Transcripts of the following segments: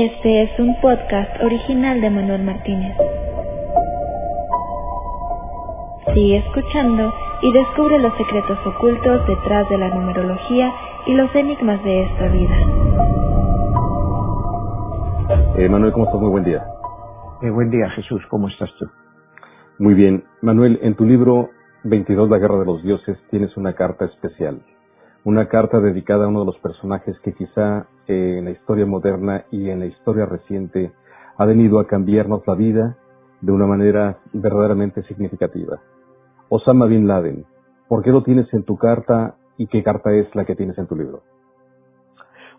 Este es un podcast original de Manuel Martínez. Sigue escuchando y descubre los secretos ocultos detrás de la numerología y los enigmas de esta vida. Eh, Manuel, ¿cómo estás? Muy buen día. Eh, buen día, Jesús. ¿Cómo estás tú? Muy bien. Manuel, en tu libro 22, La Guerra de los Dioses, tienes una carta especial. Una carta dedicada a uno de los personajes que quizá en la historia moderna y en la historia reciente ha venido a cambiarnos la vida de una manera verdaderamente significativa. Osama Bin Laden. ¿Por qué lo tienes en tu carta y qué carta es la que tienes en tu libro?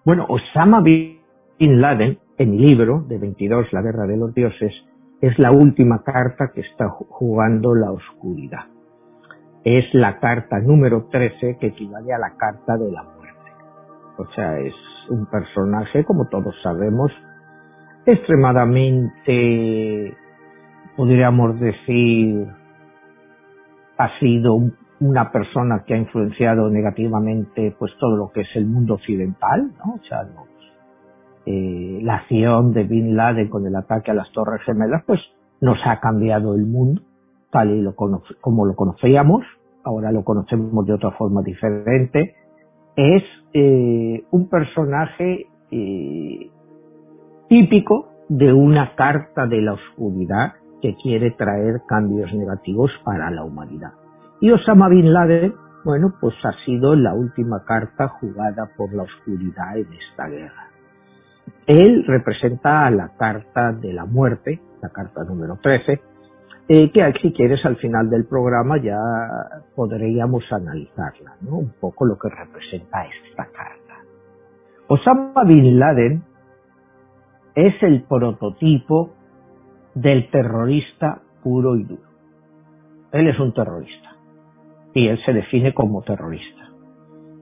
Bueno, Osama Bin Laden, en mi libro de 22, La Guerra de los Dioses, es la última carta que está jugando la oscuridad. Es la carta número 13 que equivale a la carta de la muerte. O sea, es un personaje, como todos sabemos, extremadamente, podríamos decir, ha sido una persona que ha influenciado negativamente pues todo lo que es el mundo occidental, ¿no? O sea, eh, la acción de Bin Laden con el ataque a las Torres Gemelas, pues nos ha cambiado el mundo tal y lo como lo conocíamos, ahora lo conocemos de otra forma diferente. Es eh, un personaje eh, típico de una carta de la oscuridad que quiere traer cambios negativos para la humanidad. Y Osama Bin Laden, bueno, pues ha sido la última carta jugada por la oscuridad en esta guerra. Él representa a la carta de la muerte, la carta número 13, eh, que si quieres al final del programa ya podríamos analizarla. Un poco lo que representa esta carta. Osama Bin Laden es el prototipo del terrorista puro y duro. Él es un terrorista y él se define como terrorista.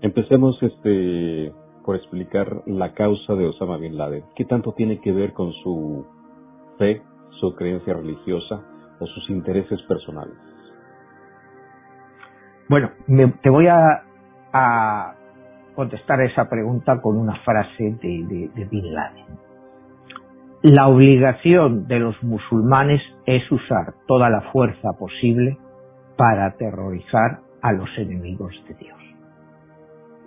Empecemos este por explicar la causa de Osama Bin Laden. ¿Qué tanto tiene que ver con su fe, su creencia religiosa o sus intereses personales? Bueno, te voy a, a, contestar esa pregunta con una frase de, de Bin Laden. La obligación de los musulmanes es usar toda la fuerza posible para aterrorizar a los enemigos de Dios.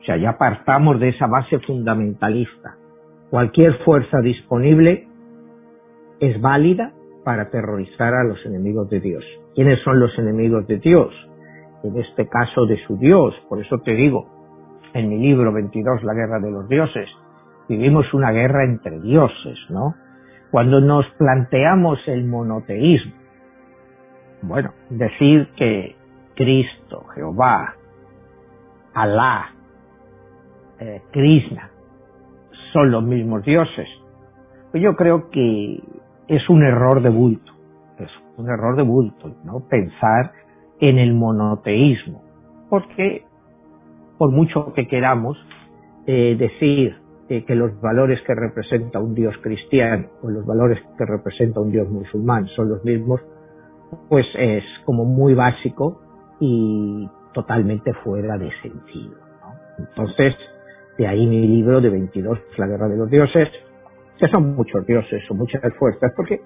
O sea, ya partamos de esa base fundamentalista. Cualquier fuerza disponible es válida para aterrorizar a los enemigos de Dios. ¿Quiénes son los enemigos de Dios? En este caso de su Dios. Por eso te digo, en mi libro 22, La Guerra de los Dioses, vivimos una guerra entre dioses, ¿no? Cuando nos planteamos el monoteísmo, bueno, decir que Cristo, Jehová, Alá, eh, Krishna son los mismos dioses, pues yo creo que es un error de bulto, es un error de bulto, ¿no? Pensar en el monoteísmo, porque por mucho que queramos eh, decir eh, que los valores que representa un Dios cristiano o los valores que representa un Dios musulmán son los mismos, pues es como muy básico y totalmente fuera de sentido. ¿no? Entonces, de ahí mi libro de 22, La Guerra de los Dioses, que son muchos dioses o muchas fuerzas, porque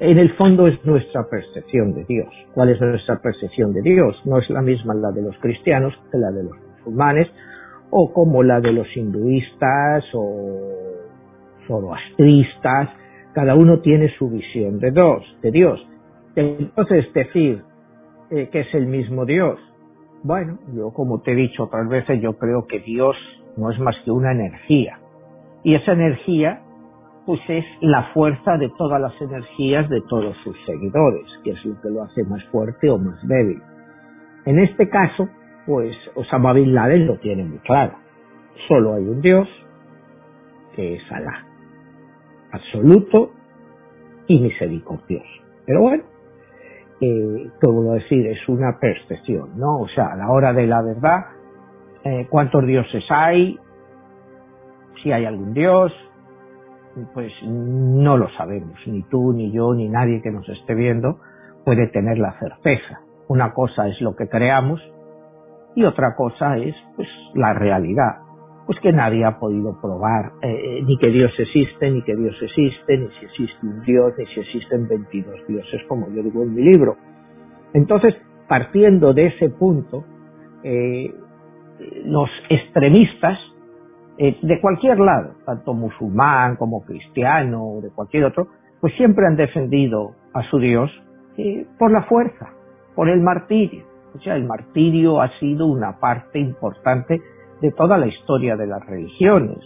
en el fondo es nuestra percepción de Dios. ¿Cuál es nuestra percepción de Dios? No es la misma la de los cristianos que la de los musulmanes, o como la de los hinduistas o zoroastristas. Cada uno tiene su visión de Dios. De Dios. Entonces decir eh, que es el mismo Dios. Bueno, yo como te he dicho otras veces, yo creo que Dios no es más que una energía. Y esa energía pues es la fuerza de todas las energías de todos sus seguidores, que es lo que lo hace más fuerte o más débil. En este caso, pues Osama Bin Laden lo tiene muy claro. Solo hay un Dios, que es Alá, absoluto y misericordioso. Pero bueno, eh, como decir, es una percepción, ¿no? O sea, a la hora de la verdad, eh, ¿cuántos dioses hay? Si hay algún Dios, pues no lo sabemos, ni tú, ni yo, ni nadie que nos esté viendo puede tener la certeza. Una cosa es lo que creamos y otra cosa es pues la realidad. pues que nadie ha podido probar eh, ni que Dios existe, ni que Dios existe, ni si existe un Dios, ni si existen 22 dioses, como yo digo en mi libro. Entonces, partiendo de ese punto, eh, los extremistas eh, de cualquier lado, tanto musulmán como cristiano o de cualquier otro, pues siempre han defendido a su Dios por la fuerza, por el martirio. O sea, el martirio ha sido una parte importante de toda la historia de las religiones.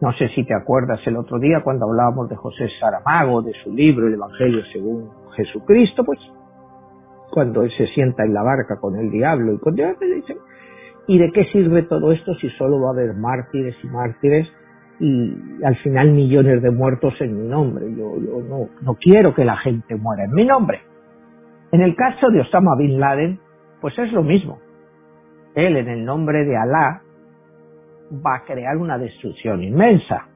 No sé si te acuerdas el otro día cuando hablábamos de José Saramago, de su libro El Evangelio según Jesucristo, pues cuando él se sienta en la barca con el diablo y con Dios, ¿y de qué sirve todo esto si solo va a haber mártires y mártires y al final millones de muertos en mi nombre? Yo, no, quiero que la gente muera en mi nombre. En el caso de Osama Bin Laden, pues es lo mismo. Él, en el nombre de Alá, va a crear una destrucción inmensa.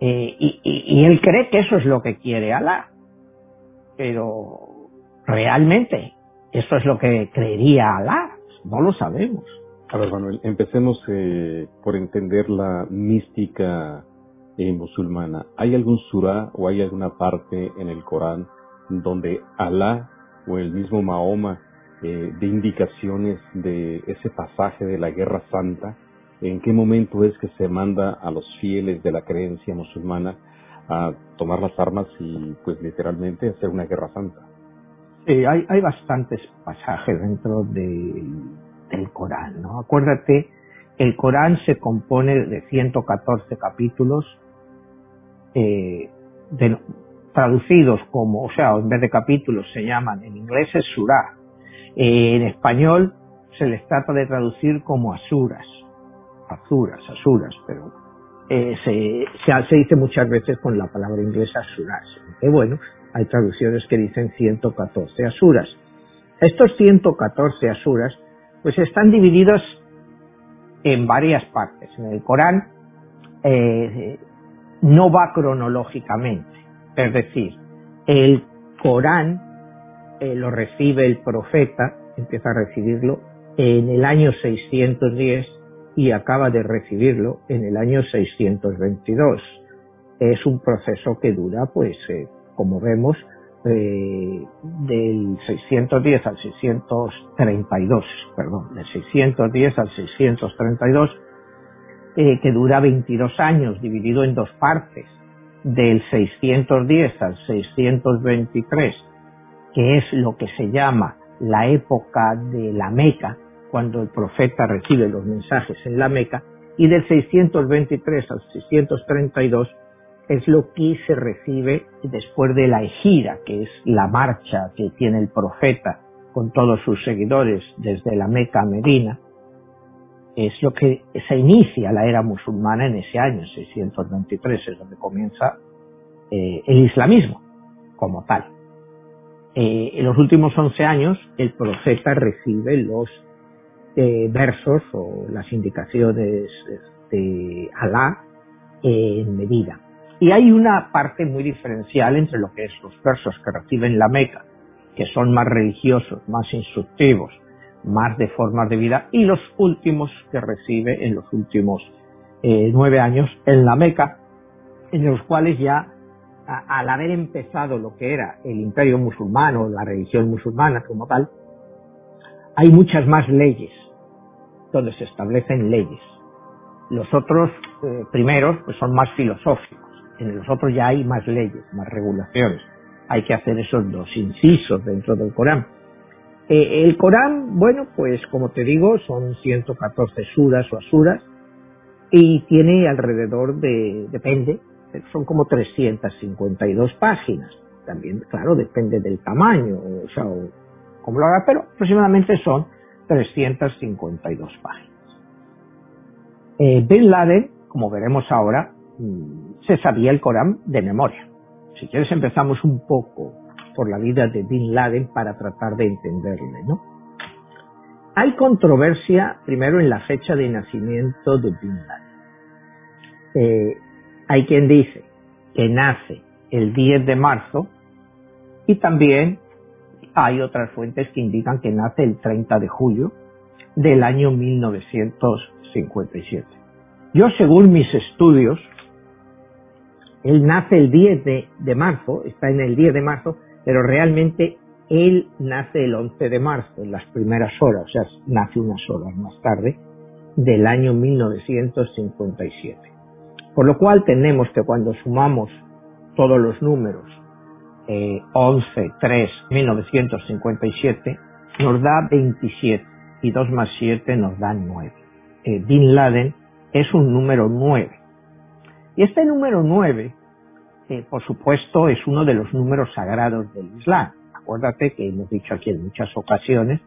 Eh, y, él cree que eso es lo que quiere Alá. Pero realmente, eso es lo que creería Alá. No lo sabemos. A ver, Manuel, empecemos eh, por entender la mística eh, musulmana. ¿Hay algún surah o hay alguna parte en el Corán donde Alá o el mismo Mahoma eh, de indicaciones de ese pasaje de la Guerra Santa? ¿En qué momento es que se manda a los fieles de la creencia musulmana a tomar las armas y pues literalmente hacer una guerra santa? Sí, hay, hay bastantes pasajes dentro del Corán, ¿no? Acuérdate, el Corán se compone de 114 capítulos eh, traducidos como, o sea, en vez de capítulos se llaman, en inglés es surah, en español se les trata de traducir como asuras, azuras, asuras, pero eh, se, se, dice muchas veces con la palabra inglesa asuras. Que bueno, hay traducciones que dicen 114 asuras. Estos 114 asuras pues están divididos en varias partes. En el Corán eh, no va cronológicamente. Es decir, el Corán eh, lo recibe el profeta, empieza a recibirlo en el año 610 y acaba de recibirlo en el año 622. Es un proceso que dura, pues, eh, como vemos, eh, del 610 al 632, perdón, del 610 al 632, que dura 22 años, dividido en dos partes del 610 al 623, que es lo que se llama la época de la Meca, cuando el profeta recibe los mensajes en la Meca, y del 623 al 632 es lo que se recibe después de la ejira, que es la marcha que tiene el profeta con todos sus seguidores desde la Meca a Medina, es lo que se inicia la era musulmana en ese año, 623, es donde comienza eh, el islamismo como tal. Eh, en los últimos 11 años, el profeta recibe los eh, versos o las indicaciones de Alá en medida. Y hay una parte muy diferencial entre lo que es los versos que reciben la Meca, que son más religiosos, más instructivos, más de formas de vida y los últimos que recibe en los últimos eh, nueve años en la Meca, en los cuales ya al haber empezado lo que era el imperio musulmán la religión musulmana como tal, hay muchas más leyes donde se establecen leyes. Los otros eh, primeros pues son más filosóficos, en los otros ya hay más leyes, más regulaciones. Hay que hacer esos dos incisos dentro del Corán. Eh, el Corán, bueno, pues como te digo, son 114 suras o asuras y tiene alrededor de, depende, son como 352 páginas. También, claro, depende del tamaño, o sea, como lo haga, pero aproximadamente son 352 páginas. Eh, Bin Laden, como veremos ahora, se sabía el Corán de memoria. Si quieres empezamos un poco por la vida de Bin Laden para tratar de entenderle, ¿no? Hay controversia primero en la fecha de nacimiento de Bin Laden. Eh, hay quien dice que nace el 10 de marzo y también hay otras fuentes que indican que nace el 30 de julio del año 1960. 1957. Yo, según mis estudios, él nace el 10 de, marzo, está en el 10 de marzo, pero realmente él nace el 11 de marzo, en las primeras horas, o sea, nace unas horas más tarde, del año 1957. Por lo cual tenemos que cuando sumamos todos los números, eh, 11, 3, 1957, nos da 27 y 2 más 7 nos da 9. Eh, Bin Laden es un número 9. Y este número 9, eh, por supuesto, es uno de los números sagrados del Islam. Acuérdate que hemos dicho aquí en muchas ocasiones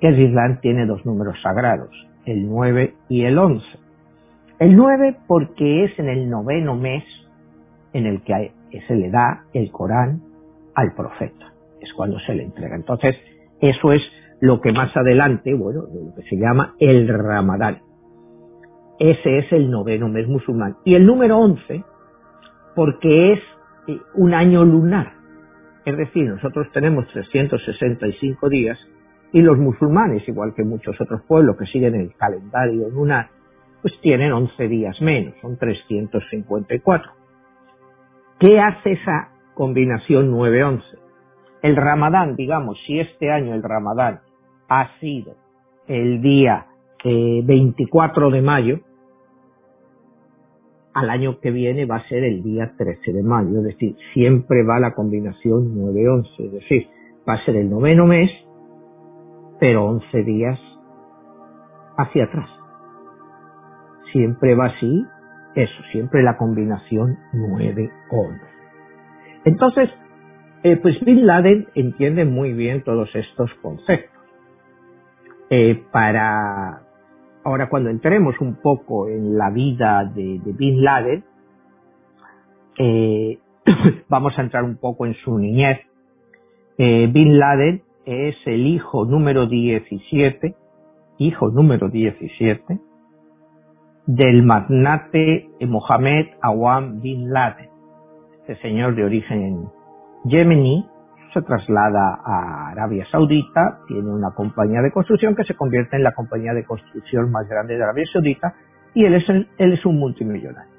que el Islam tiene dos números sagrados, el 9 y el 11. El 9 porque es en el noveno mes en el que se le da el Corán al profeta. Es cuando se le entrega. Entonces, eso es lo que más adelante, bueno, lo que se llama el Ramadán. Ese es el noveno mes musulmán. Y el número 11, porque es eh, un año lunar. Es decir, nosotros tenemos 365 días y los musulmanes, igual que muchos otros pueblos que siguen el calendario lunar, pues tienen 11 días menos, son 354. ¿Qué hace esa combinación 9-11? El ramadán, digamos, si este año el ramadán ha sido el día 24 eh, de mayo, al año que viene va a ser el día 13 de mayo, es decir, siempre va la combinación 9-11, es decir, va a ser el noveno mes, pero 11 días hacia atrás. Siempre va así, eso, siempre la combinación 9-11. Entonces, eh, pues Bin Laden entiende muy bien todos estos conceptos. Eh, para ahora cuando entremos un poco en la vida de, Bin Laden, eh, vamos a entrar un poco en su niñez. Bin Laden es el hijo número 17, hijo número 17, del magnate Mohammed Awam Bin Laden, este señor de origen yemení, se traslada a Arabia Saudita, tiene una compañía de construcción que se convierte en la compañía de construcción más grande de Arabia Saudita y él es, él es un multimillonario.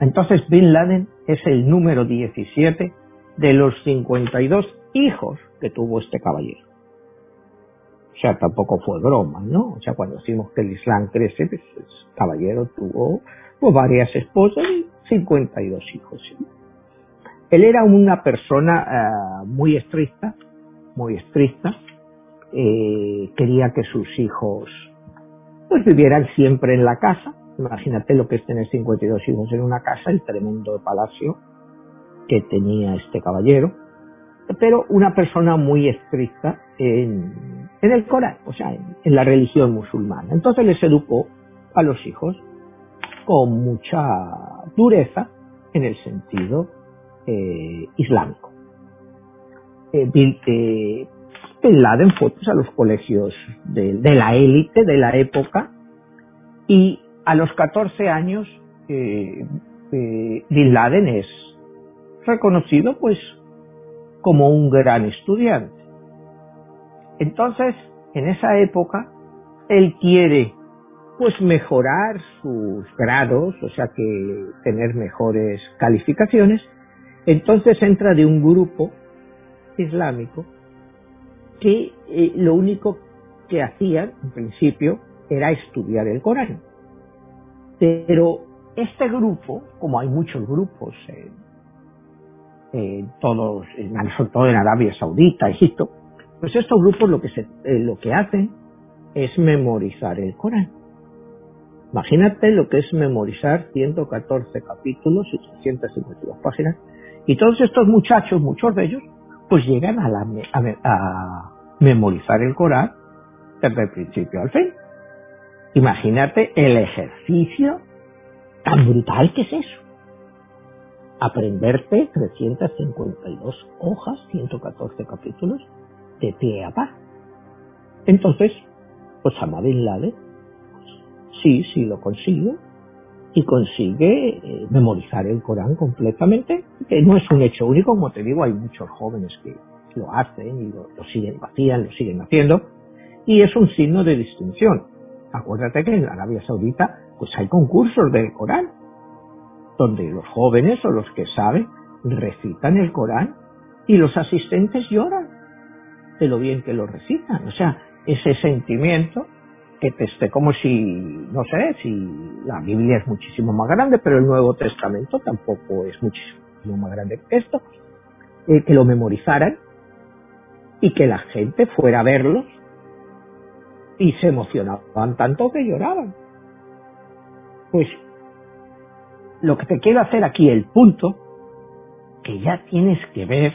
Entonces Bin Laden es el número 17 de los 52 hijos que tuvo este caballero. O sea, tampoco fue broma, ¿no? O sea, cuando decimos que el Islam crece, pues el caballero tuvo pues, varias esposas y 52 hijos. Él era una persona eh, muy estricta, muy estricta. Eh, quería que sus hijos pues vivieran siempre en la casa. Imagínate lo que es tener 52 hijos en una casa, el tremendo palacio que tenía este caballero. Pero una persona muy estricta en, el Corán, o sea, en, en la religión musulmana. Entonces les educó a los hijos con mucha dureza en el sentido eh, islámico. Eh, Bin, eh, Laden fue pues, a los colegios de, la élite de la época y a los 14 años eh, Bin Laden es reconocido pues como un gran estudiante. Entonces, en esa época, él quiere pues mejorar sus grados, o sea que tener mejores calificaciones, entonces entra de un grupo islámico que eh, lo único que hacían, en principio, era estudiar el Corán. Pero este grupo, como hay muchos grupos, en todos, sobre todo en Arabia Saudita, Egipto, pues estos grupos lo que, se, eh, lo que hacen es memorizar el Corán. Imagínate lo que es memorizar 114 capítulos y 352 páginas y todos estos muchachos, muchos de ellos, pues llegan a, a, memorizar el Corán desde el principio al fin. Imagínate el ejercicio tan brutal que es eso. Aprenderte 352 hojas, 114 capítulos, de pie a paz. Entonces, pues Bin Laden, pues, sí, sí lo consigo, y consigue eh, memorizar el Corán completamente, que no es un hecho único, como te digo, hay muchos jóvenes que lo hacen y lo, siguen, hacían, lo siguen haciendo, y es un signo de distinción. Acuérdate que en Arabia Saudita pues hay concursos del Corán, donde los jóvenes o los que saben recitan el Corán y los asistentes lloran de lo bien que lo recitan. O sea, ese sentimiento que te esté como si, no sé, si la Biblia es muchísimo más grande, pero el Nuevo Testamento tampoco es muchísimo más grande que esto, eh, que lo memorizaran y que la gente fuera a verlos y se emocionaban tanto que lloraban. Pues lo que te quiero hacer aquí, el punto, que ya tienes que ver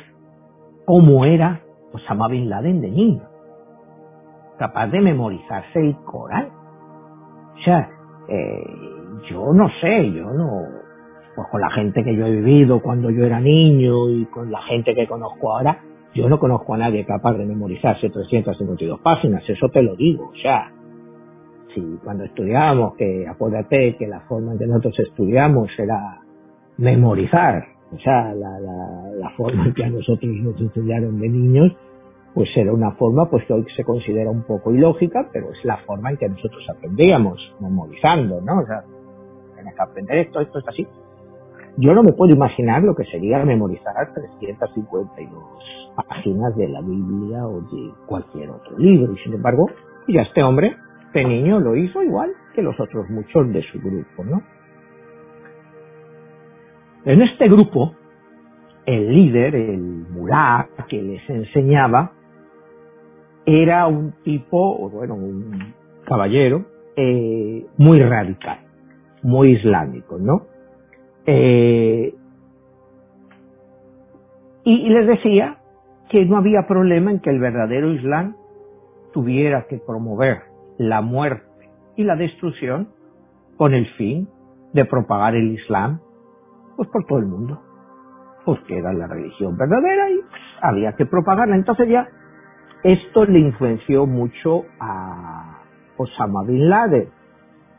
cómo era Osama Bin Laden de niño, capaz de memorizarse el Corán. O sea, eh, yo no sé, yo no, pues con la gente que yo he vivido cuando yo era niño y con la gente que conozco ahora, yo no conozco a nadie capaz de memorizarse 352 páginas, eso te lo digo. O sea, si cuando estudiábamos, que acuérdate que la forma en que nosotros estudiamos era memorizar, o sea, la, la, la forma en que a nosotros nos enseñaron de niños, pues era una forma pues que hoy se considera un poco ilógica, pero es la forma en que nosotros aprendíamos, memorizando, ¿no? O sea, tienes que aprender esto, esto es así. Yo no me puedo imaginar lo que sería memorizar 352 páginas de la Biblia o de cualquier otro libro. Y sin embargo, ya este hombre, este niño, lo hizo igual que los otros muchos de su grupo, ¿no? En este grupo, el líder, el mulá que les enseñaba, era un tipo, bueno, un caballero eh, muy radical, muy islámico, ¿no? Eh, y les decía que no había problema en que el verdadero Islam tuviera que promover la muerte y la destrucción con el fin de propagar el Islam pues por todo el mundo porque era la religión verdadera y había que propagarla entonces ya esto le influenció mucho a Osama Bin Laden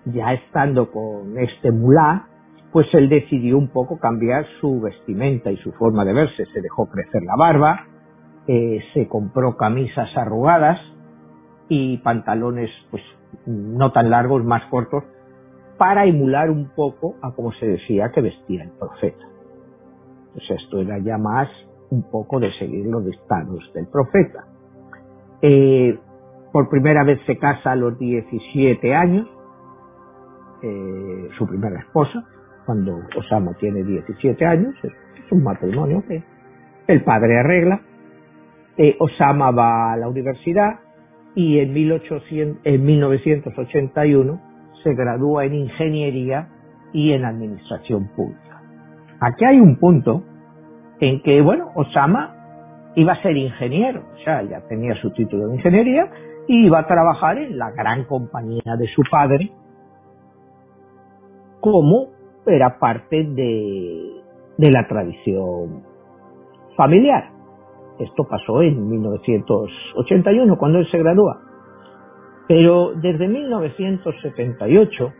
ya estando con este mulá pues él decidió un poco cambiar su vestimenta y su forma de verse se dejó crecer la barba eh, se compró camisas arrugadas y pantalones pues no tan largos, más cortos, para emular un poco a como se decía que vestía el profeta. Pues esto era ya más un poco de seguir los dictados del profeta. Eh, por primera vez se casa a los 17 años, eh, su primera esposa, cuando Osama tiene 17 años, es un matrimonio que el padre arregla, eh, Osama va a la universidad y en, 1800, en 1981 se gradúa en ingeniería y en administración pública. Aquí hay un punto en que, bueno, Osama iba a ser ingeniero, o sea, ya tenía su título de ingeniería y iba a trabajar en la gran compañía de su padre como era parte de, de la tradición familiar. Esto pasó en 1981, cuando él se gradúa. Pero desde 1978,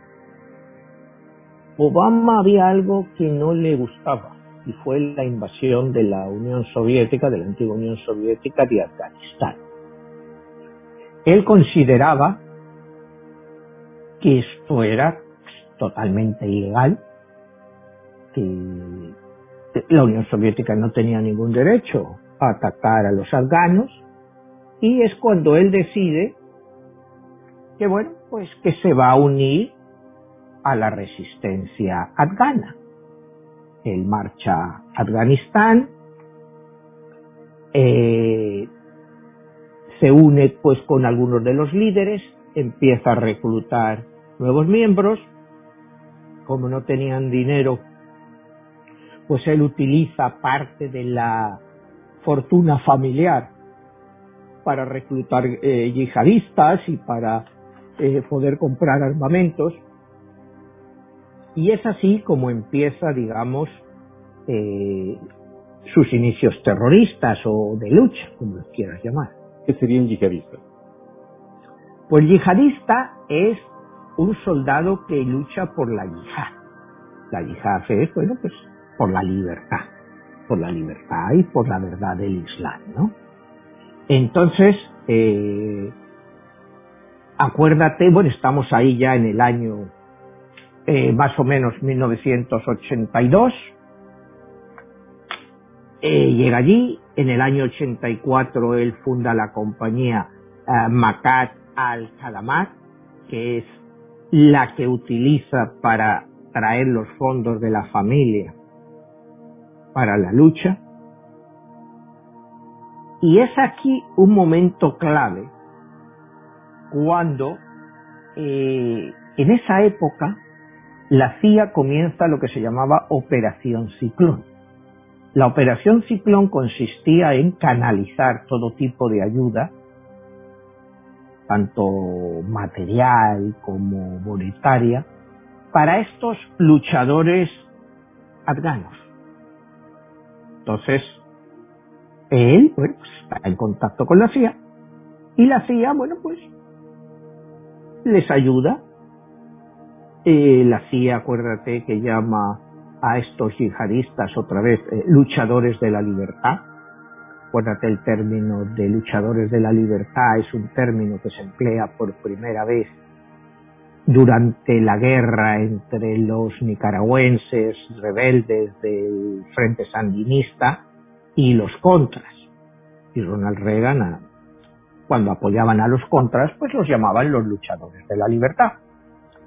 Obama había algo que no le gustaba, y fue la invasión de la Unión Soviética, de la antigua Unión Soviética de Afganistán. Él consideraba que esto era totalmente ilegal, que la Unión Soviética no tenía ningún derecho atacar a los afganos y es cuando él decide que bueno, pues que se va a unir a la resistencia afgana. Él marcha a Afganistán, eh, se une pues con algunos de los líderes, empieza a reclutar nuevos miembros, como no tenían dinero, pues él utiliza parte de la fortuna familiar para reclutar eh, yihadistas y para eh, poder comprar armamentos. Y es así como empieza, digamos, eh, sus inicios terroristas o de lucha, como los quieras llamar. ¿Qué sería un yihadista? Pues yihadista es un soldado que lucha por la yihad. La yihad es, bueno, pues por la libertad por la libertad y por la verdad del Islam, ¿no? Entonces, eh, acuérdate, bueno, estamos ahí ya en el año eh, más o menos 1982. Eh, llega allí, en el año 84 él funda la compañía eh, Macat al-Khadamat, que es la que utiliza para traer los fondos de la familia para la lucha. Y es aquí un momento clave cuando en esa época la CIA comienza lo que se llamaba Operación Ciclón. La Operación Ciclón consistía en canalizar todo tipo de ayuda, tanto material como monetaria, para estos luchadores afganos. Entonces, él, bueno, pues, está en contacto con la CIA y la CIA, bueno, pues les ayuda. La CIA, acuérdate que llama a estos yihadistas otra vez eh, luchadores de la libertad. Acuérdate el término de luchadores de la libertad, es un término que se emplea por primera vez durante la guerra entre los nicaragüenses rebeldes del Frente Sandinista y los contras. Y Ronald Reagan cuando apoyaban a los contras, pues los llamaban los luchadores de la libertad.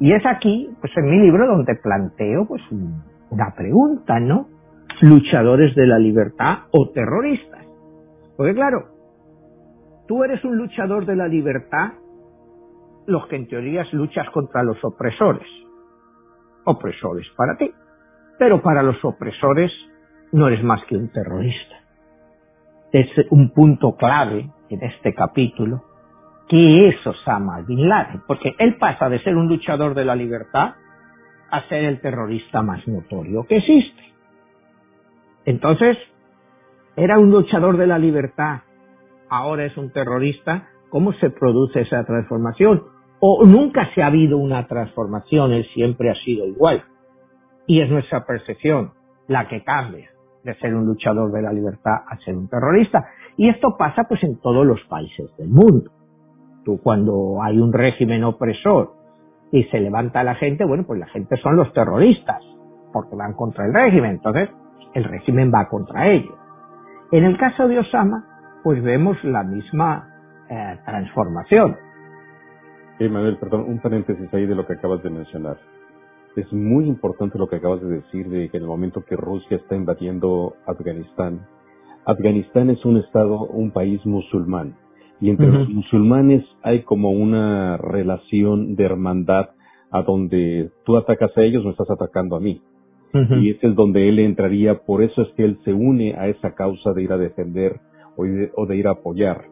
Y es aquí, pues en mi libro, donde planteo pues una pregunta, ¿no? Luchadores de la libertad o terroristas. Porque claro, tú eres un luchador de la libertad, los que en teoría luchas contra los opresores. Opresores para ti. Pero para los opresores no eres más que un terrorista. Es un punto clave en este capítulo qué es Osama Bin Laden, porque él pasa de ser un luchador de la libertad a ser el terrorista más notorio que existe. Entonces, era un luchador de la libertad, ahora es un terrorista, ¿cómo se produce esa transformación? O nunca se ha habido una transformación, él siempre ha sido igual. Y es nuestra percepción la que cambia de ser un luchador de la libertad a ser un terrorista. Y esto pasa pues en todos los países del mundo. Tú cuando hay un régimen opresor y se levanta la gente, bueno, pues la gente son los terroristas, porque van contra el régimen, entonces el régimen va contra ellos. En el caso de Osama, pues vemos la misma eh, transformación. Manuel, perdón, un paréntesis ahí de lo que acabas de mencionar. Es muy importante lo que acabas de decir de que en el momento que Rusia está invadiendo Afganistán, Afganistán es un estado, un país musulmán. Y entre los musulmanes hay como una relación de hermandad a donde tú atacas a ellos, me estás atacando a mí. Y ese es donde él entraría, por eso es que él se une a esa causa de ir a defender o de, ir a apoyar.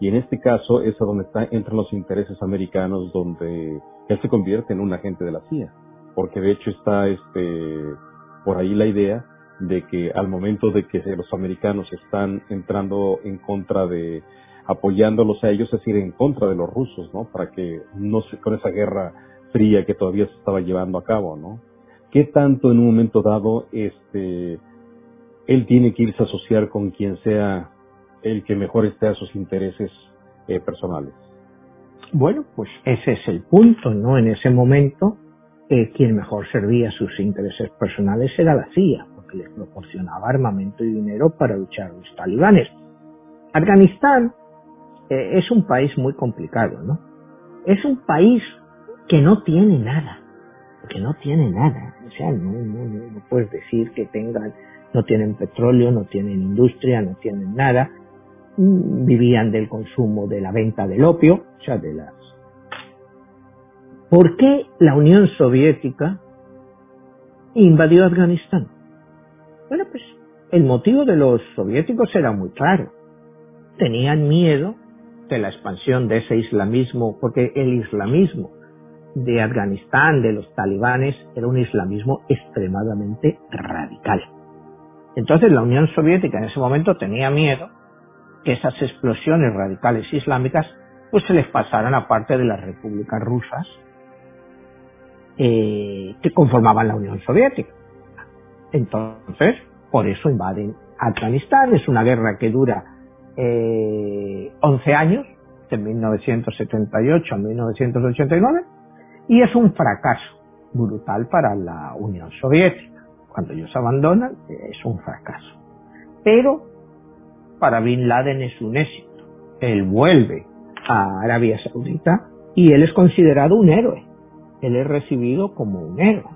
Y en este caso es a donde está, entran los intereses americanos, donde él se convierte en un agente de la CIA. Porque de hecho está este, por ahí la idea de que al momento de que los americanos están entrando en contra de apoyándolos a ellos, es decir, en contra de los rusos, ¿no? Para que no se, con esa guerra fría que todavía se estaba llevando a cabo, ¿no? ¿Qué tanto en un momento dado este él tiene que irse a asociar con quien sea el que mejor esté a sus intereses eh, personales? Bueno, pues ese es el punto, ¿no? En ese momento, eh, quien mejor servía sus intereses personales era la CIA les proporcionaba armamento y dinero para luchar a los talibanes. Afganistán eh, es un país muy complicado, ¿no? Es un país que no tiene nada, que no tiene nada. O sea, no, no, no puedes decir que tengan, no tienen petróleo, no tienen industria, no tienen nada. Mm, vivían del consumo de la venta del opio, o sea, de las... ¿Por qué la Unión Soviética invadió Afganistán? Bueno, pues el motivo de los soviéticos era muy claro. Tenían miedo de la expansión de ese islamismo, porque el islamismo de Afganistán, de los talibanes, era un islamismo extremadamente radical. Entonces la Unión Soviética en ese momento tenía miedo que esas explosiones radicales islámicas pues se les pasaran a parte de las repúblicas rusas eh, que conformaban la Unión Soviética. Entonces, por eso invaden Afganistán. Es una guerra que dura eh, 11 años, de 1978 a 1989 y es un fracaso brutal para la Unión Soviética. Cuando ellos abandonan es un fracaso. Pero para Bin Laden es un éxito. Él vuelve a Arabia Saudita y él es considerado un héroe. Él es recibido como un héroe.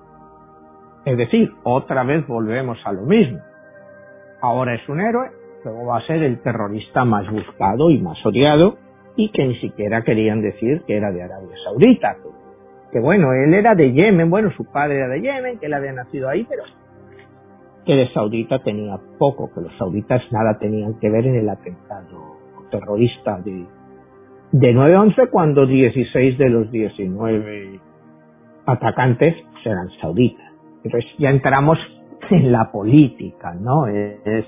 Es decir, otra vez volvemos a lo mismo. Ahora es un héroe, luego va a ser el terrorista más buscado y más odiado y que ni siquiera querían decir que era de Arabia Saudita. Que bueno, él era de Yemen, bueno, su padre era de Yemen, que él había nacido ahí, pero que de saudita tenía poco, que los sauditas nada tenían que ver en el atentado terrorista de, de 9-11 cuando 16 de los 19 atacantes eran sauditas. Entonces ya entramos en la política, ¿no? Es,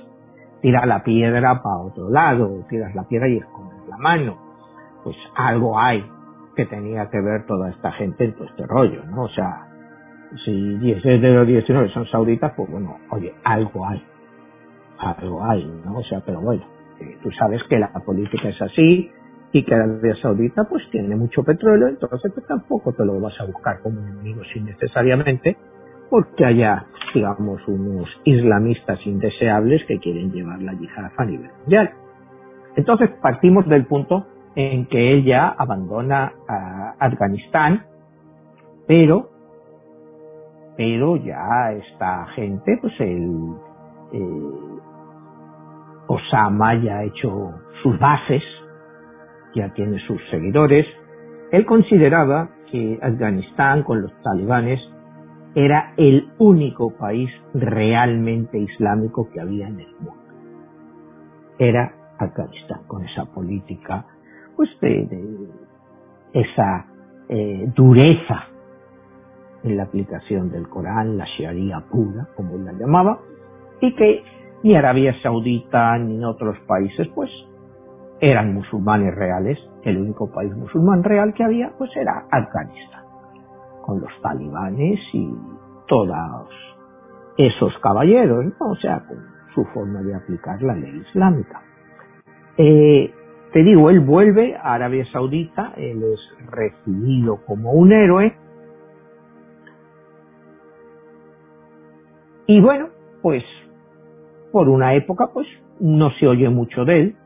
tirar la piedra para otro lado, tiras la piedra y escondes la mano. Pues algo hay que tenía que ver toda esta gente en todo este rollo, ¿no? O sea, si 16 de los 19 son sauditas, pues bueno, oye, algo hay. Algo hay, ¿no? O sea, pero bueno, eh, tú sabes que la política es así y que Arabia Saudita pues tiene mucho petróleo, entonces pues tampoco te lo vas a buscar como enemigo sin necesariamente porque haya, digamos, unos islamistas indeseables que quieren llevar la yihad a nivel mundial. Entonces partimos del punto en que él ya abandona a Afganistán, pero, pero ya esta gente, pues el, Osama ya ha hecho sus bases, ya tiene sus seguidores. Él consideraba que Afganistán con los talibanes era el único país realmente islámico que había en el mundo. Era Afganistán, con esa política, pues de, esa eh, dureza en la aplicación del Corán, la Sharia pura, como la llamaba, y que ni Arabia Saudita ni otros países, pues eran musulmanes reales. El único país musulmán real que había, pues era Afganistán con los talibanes y todos esos caballeros, o sea, con su forma de aplicar la ley islámica. Eh, te digo, él vuelve a Arabia Saudita, él es recibido como un héroe. Y bueno, pues por una época pues no se oye mucho de él.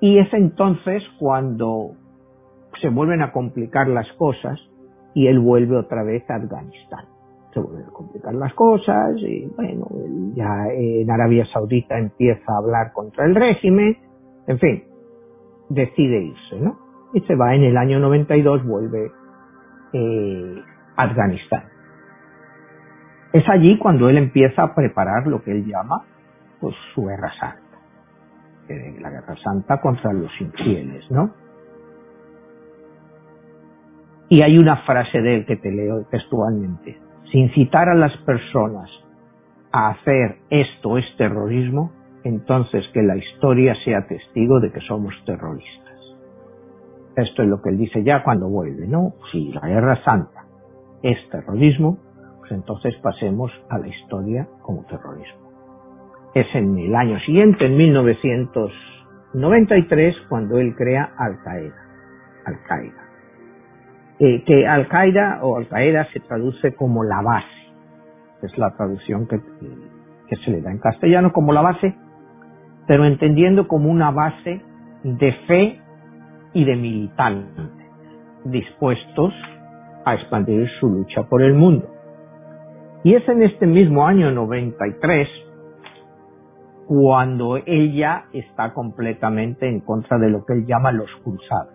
Y es entonces cuando se vuelven a complicar las cosas y él vuelve otra vez a Afganistán. Se vuelven a complicar las cosas y bueno, ya en Arabia Saudita empieza a hablar contra el régimen, en fin, decide irse, ¿no? Y se va en el año 92, vuelve eh, a Afganistán. Es allí cuando él empieza a preparar lo que él llama pues su guerra santa, eh, la guerra santa contra los infieles, ¿no? Y hay una frase de él que te leo textualmente. Si incitar a las personas a hacer esto es terrorismo, entonces que la historia sea testigo de que somos terroristas. Esto es lo que él dice ya cuando vuelve, ¿no? Si la guerra santa es terrorismo, pues entonces pasemos a la historia como terrorismo. Es en el año siguiente, en 1993, cuando él crea Al Qaeda. Al Qaeda eh, que Al-Qaeda o Al-Qaeda se traduce como la base. Es la traducción que, se le da en castellano como la base, pero entendiendo como una base de fe y de militantes dispuestos a expandir su lucha por el mundo. Y es en este mismo año 93 cuando ella está completamente en contra de lo que él llama los cruzados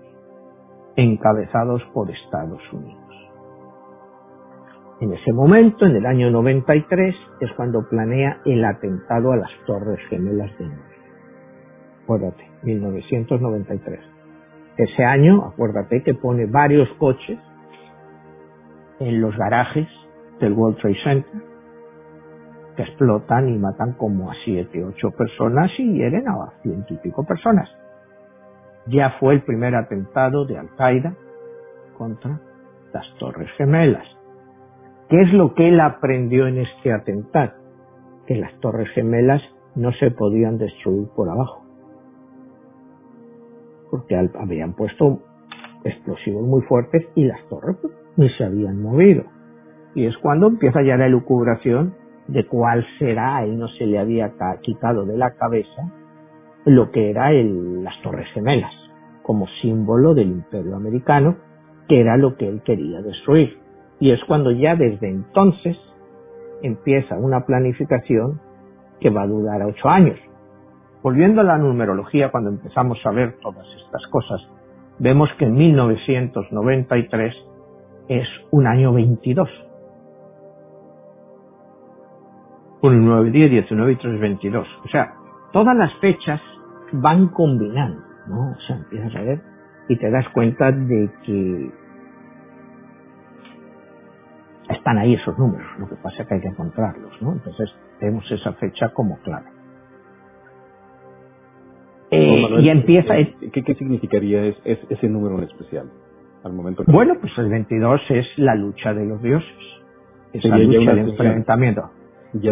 encabezados por Estados Unidos. En ese momento, en el año 93, es cuando planea el atentado a las Torres Gemelas de Nueva Acuérdate, 1993. Ese año, acuérdate que pone varios coches en los garajes del World Trade Center que explotan y matan como a siete, ocho personas y hieren a ciento y pico personas ya fue el primer atentado de Al-Qaeda contra las Torres Gemelas. ¿Qué es lo que él aprendió en este atentado? Que las Torres Gemelas no se podían destruir por abajo. porque habían puesto explosivos muy fuertes y las torres pues, ni se habían movido. Y es cuando empieza ya la elucubración de cuál será, y no se le había quitado de la cabeza lo que era las Torres Gemelas, como símbolo del imperio americano, que era lo que él quería destruir. Y es cuando ya desde entonces empieza una planificación que va a durar ocho años. Volviendo a la numerología, cuando empezamos a ver todas estas cosas, vemos que en 1993 es un año 22. 1, 9, 10, 19 y 3, 22. O sea, todas las fechas van combinando, ¿no? O sea, empiezas a ver y te das cuenta de que están ahí esos números, lo que pasa es que hay que encontrarlos, ¿no? Entonces vemos esa fecha como clave. Eh, y empieza... ¿qué, ¿qué, significaría es, ese número en especial? Al momento bueno, pues el 22 es la lucha de los dioses, es la lucha de enfrentamiento.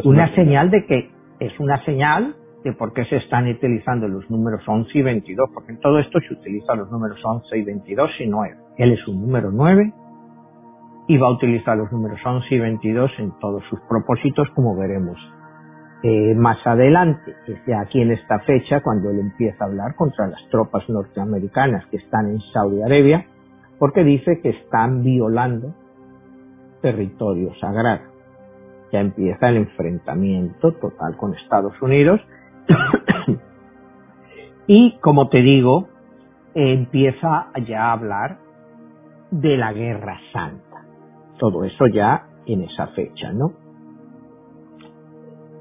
una señal de que es una señal de por qué se están utilizando los números 11 y 22, porque en todo esto se utilizan los números 11 y 22 y 9. Él es un número 9 y va a utilizar los números 11 y 22 en todos sus propósitos, como veremos eh, más adelante. Es ya aquí en esta fecha cuando él empieza a hablar contra las tropas norteamericanas que están en Saudi Arabia, porque dice que están violando territorio sagrado. Ya empieza el enfrentamiento total con Estados Unidos. y como te digo, empieza ya a hablar de la Guerra Santa todo eso ya en esa fecha, ¿no?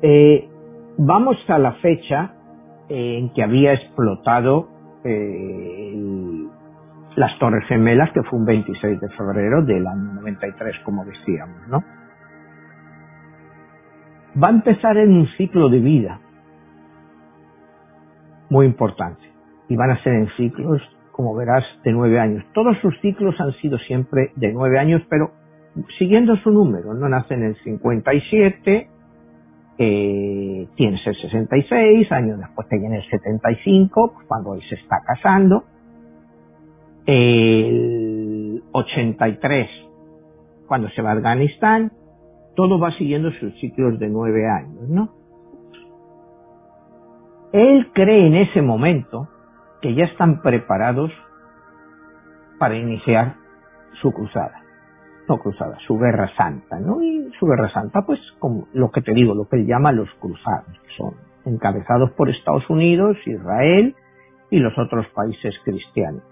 Eh, vamos a la fecha en que había explotado eh, las Torres Gemelas, que fue un 26 de febrero del año 93, como decíamos, ¿no? Va a empezar en un ciclo de vida muy importante y van a ser en ciclos, como verás, de nueve años. Todos sus ciclos han sido siempre de nueve años, pero siguiendo su número, no nace en el 57, eh, tienes el 66, años después te viene el 75, pues cuando él se está casando, el 83, cuando se va a Afganistán, todo va siguiendo sus ciclos de nueve años, ¿no? Él cree en ese momento que ya están preparados para iniciar su cruzada no cruzada, su guerra santa, ¿no? Y su guerra santa, pues, como lo que te digo, lo que él llama los cruzados, son encabezados por Estados Unidos, Israel y los otros países cristianos.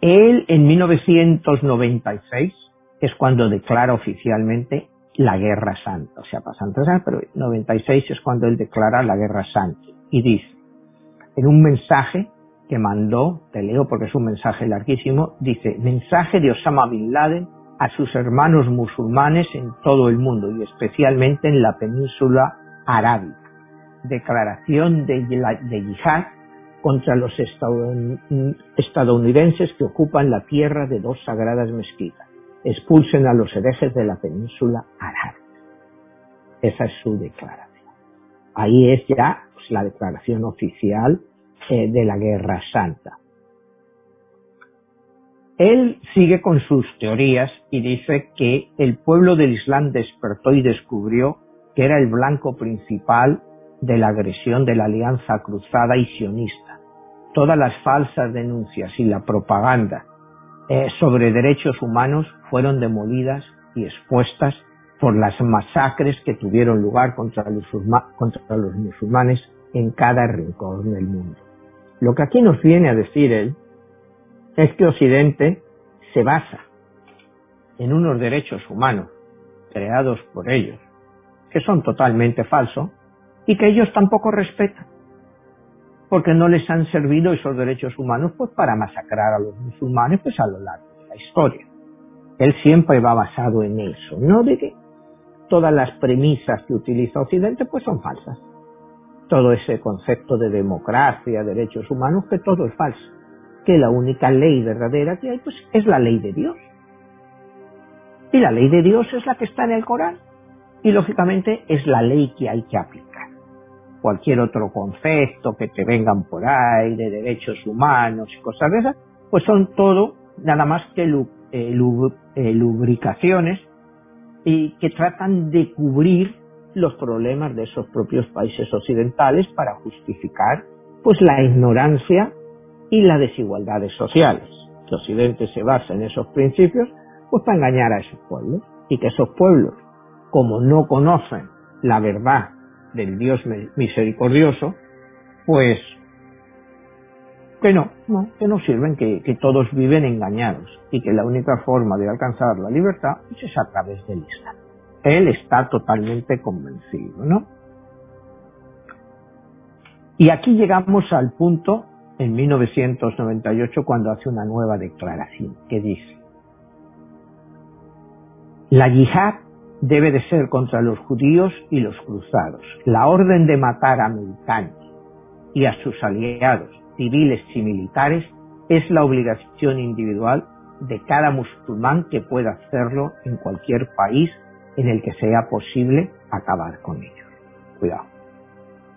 Él en 1996 es cuando declara oficialmente la Guerra Santa. O sea, tres años, pero 96 es cuando él declara la Guerra Santa. Y dice, en un mensaje que mandó, te leo porque es un mensaje larguísimo, dice, mensaje de Osama Bin Laden a sus hermanos musulmanes en todo el mundo y especialmente en la península arábica. Declaración de, de yihad contra los estadounidenses que ocupan la tierra de dos sagradas mezquitas. Expulsen a los herejes de la península arábica. Esa es su declaración. Ahí es ya pues, la declaración oficial eh, de la Guerra Santa. Él sigue con sus teorías y dice que el pueblo del Islam despertó y descubrió que era el blanco principal de la agresión de la Alianza Cruzada y Sionista. Todas las falsas denuncias y la propaganda eh, sobre derechos humanos fueron demolidas y expuestas por las masacres que tuvieron lugar contra los musulmanes en cada rincón del mundo. Lo que aquí nos viene a decir él es que Occidente se basa en unos derechos humanos creados por ellos, que son totalmente falsos y que ellos tampoco respetan, porque no les han servido esos derechos humanos pues para masacrar a los musulmanes pues a lo largo de la historia. Él siempre va basado en eso, no de que todas las premisas que utiliza Occidente pues son falsas todo ese concepto de democracia, derechos humanos, que todo es falso, que la única ley verdadera que hay pues es la ley de Dios. Y la ley de Dios es la que está en el Corán y lógicamente es la ley que hay que aplicar. Cualquier otro concepto que te vengan por ahí de derechos humanos y cosas de esas, pues son todo nada más que eh, eh, lubricaciones y que tratan de cubrir los problemas de esos propios países occidentales para justificar pues la ignorancia y las desigualdades sociales. Que Occidente se basa en esos principios pues para engañar a esos pueblos y que esos pueblos, como no conocen la verdad del Dios misericordioso, pues que no, no, que no sirven, que, que, todos viven engañados y que la única forma de alcanzar la libertad pues, es a través del Islam. Él está totalmente convencido, ¿no? Y aquí llegamos al punto en 1998 cuando hace una nueva declaración que dice, la yihad debe de ser contra los judíos y los cruzados. La orden de matar a americanos y a sus aliados, civiles y militares, es la obligación individual de cada musulmán que pueda hacerlo en cualquier país en el que sea posible acabar con ellos. Cuidado.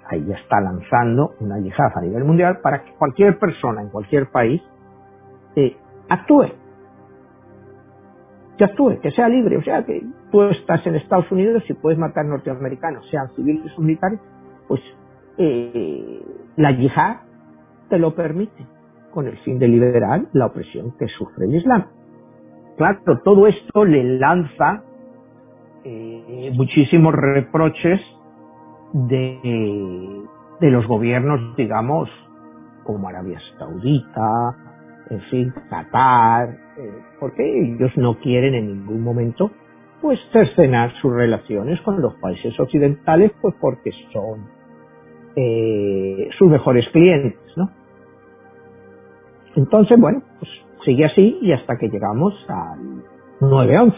Ahí ya está lanzando una yihad a nivel mundial para que cualquier persona en cualquier país eh, actúe que actúe, que sea libre. O sea, que tú estás en Estados Unidos y puedes matar norteamericanos, sean civiles o militares, pues eh, la yihad te lo permite, con el fin de liberar la opresión que sufre el Islam. Claro, todo esto le lanza eh, muchísimos reproches de, de los gobiernos, digamos, como Arabia Saudita, en fin, Qatar, eh, porque ellos no quieren en ningún momento pues cercenar sus relaciones con los países occidentales, pues porque son eh, sus mejores clientes, ¿no? Entonces, bueno, pues sigue así y hasta que llegamos al 9-11.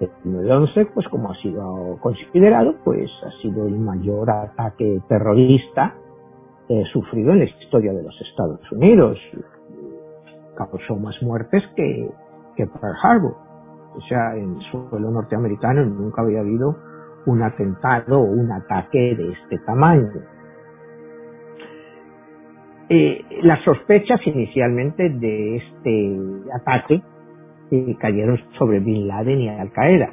El 9-11, pues como ha sido considerado, pues ha sido el mayor ataque terrorista eh, sufrido en la historia de los Estados Unidos causó más muertes que, que Pearl Harbor. O sea, en suelo norteamericano nunca había habido un atentado o un ataque de este tamaño. Eh, las sospechas inicialmente de este ataque eh, cayeron sobre Bin Laden y Al Qaeda.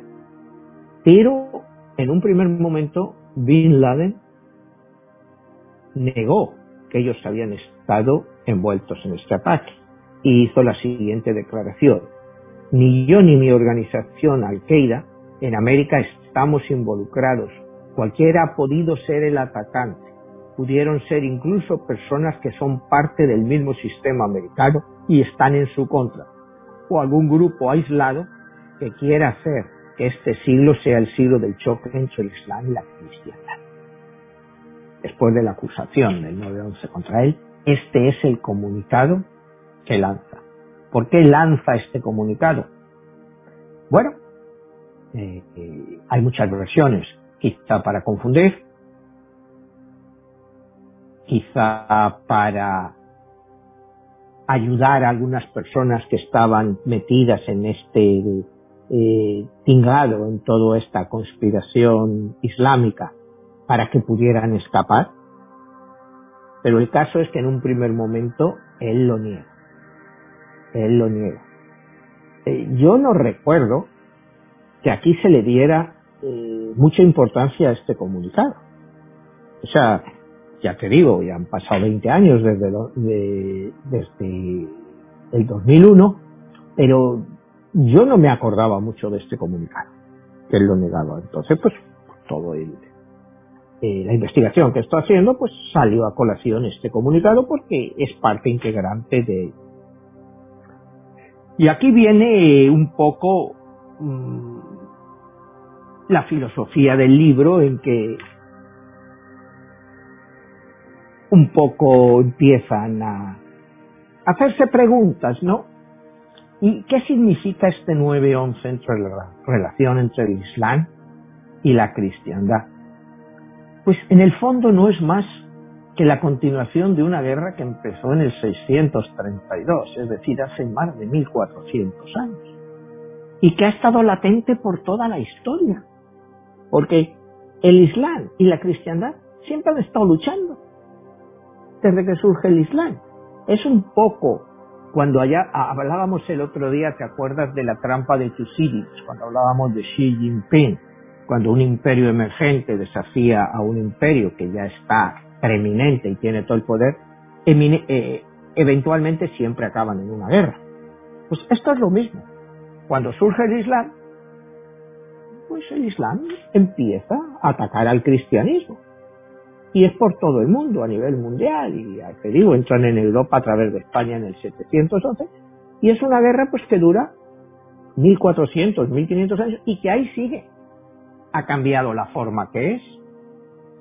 Pero en un primer momento Bin Laden negó que ellos habían estado envueltos en este ataque y hizo la siguiente declaración. Ni yo ni mi organización Al-Qaeda en América estamos involucrados. Cualquiera ha podido ser el atacante. Pudieron ser incluso personas que son parte del mismo sistema americano y están en su contra. O algún grupo aislado que quiera hacer que este siglo sea el siglo del choque entre el Islam y la cristiandad. Después de la acusación del 9-11 contra él, este es el comunicado que lanza. ¿Por qué lanza este comunicado? Bueno, eh, eh, hay muchas versiones, quizá para confundir, quizá para ayudar a algunas personas que estaban metidas en este eh, tingado, en toda esta conspiración islámica, para que pudieran escapar. Pero el caso es que en un primer momento él lo niega él lo niega. Eh, yo no recuerdo que aquí se le diera eh, mucha importancia a este comunicado. O sea, ya te digo, ya han pasado 20 años desde, desde el 2001, pero yo no me acordaba mucho de este comunicado, que él lo negaba. Entonces, pues, todo el, eh, la investigación que estoy haciendo, pues salió a colación este comunicado porque es parte integrante de, y aquí viene un poco mm, la filosofía del libro en que un poco empiezan a hacerse preguntas, ¿no? ¿Y qué significa este 9-11 entre la relación entre el Islam y la cristiandad? Pues en el fondo no es más que la continuación de una guerra que empezó en el 632, es decir, hace más de 1400 años, y que ha estado latente por toda la historia, porque el Islam y la cristiandad siempre han estado luchando desde que surge el Islam. Es un poco cuando allá hablábamos el otro día, ¿te acuerdas de la trampa de Tucídides? Cuando hablábamos de Xi Jinping, cuando un imperio emergente desafía a un imperio que ya está preeminente y tiene todo el poder, eh, eventualmente siempre acaban en una guerra. Pues esto es lo mismo. Cuando surge el Islam, pues el Islam empieza a atacar al cristianismo. Y es por todo el mundo, a nivel mundial. Y te digo, entran en Europa a través de España en el 711. Y es una guerra pues que dura 1400, 1500 años y que ahí sigue. Ha cambiado la forma que es.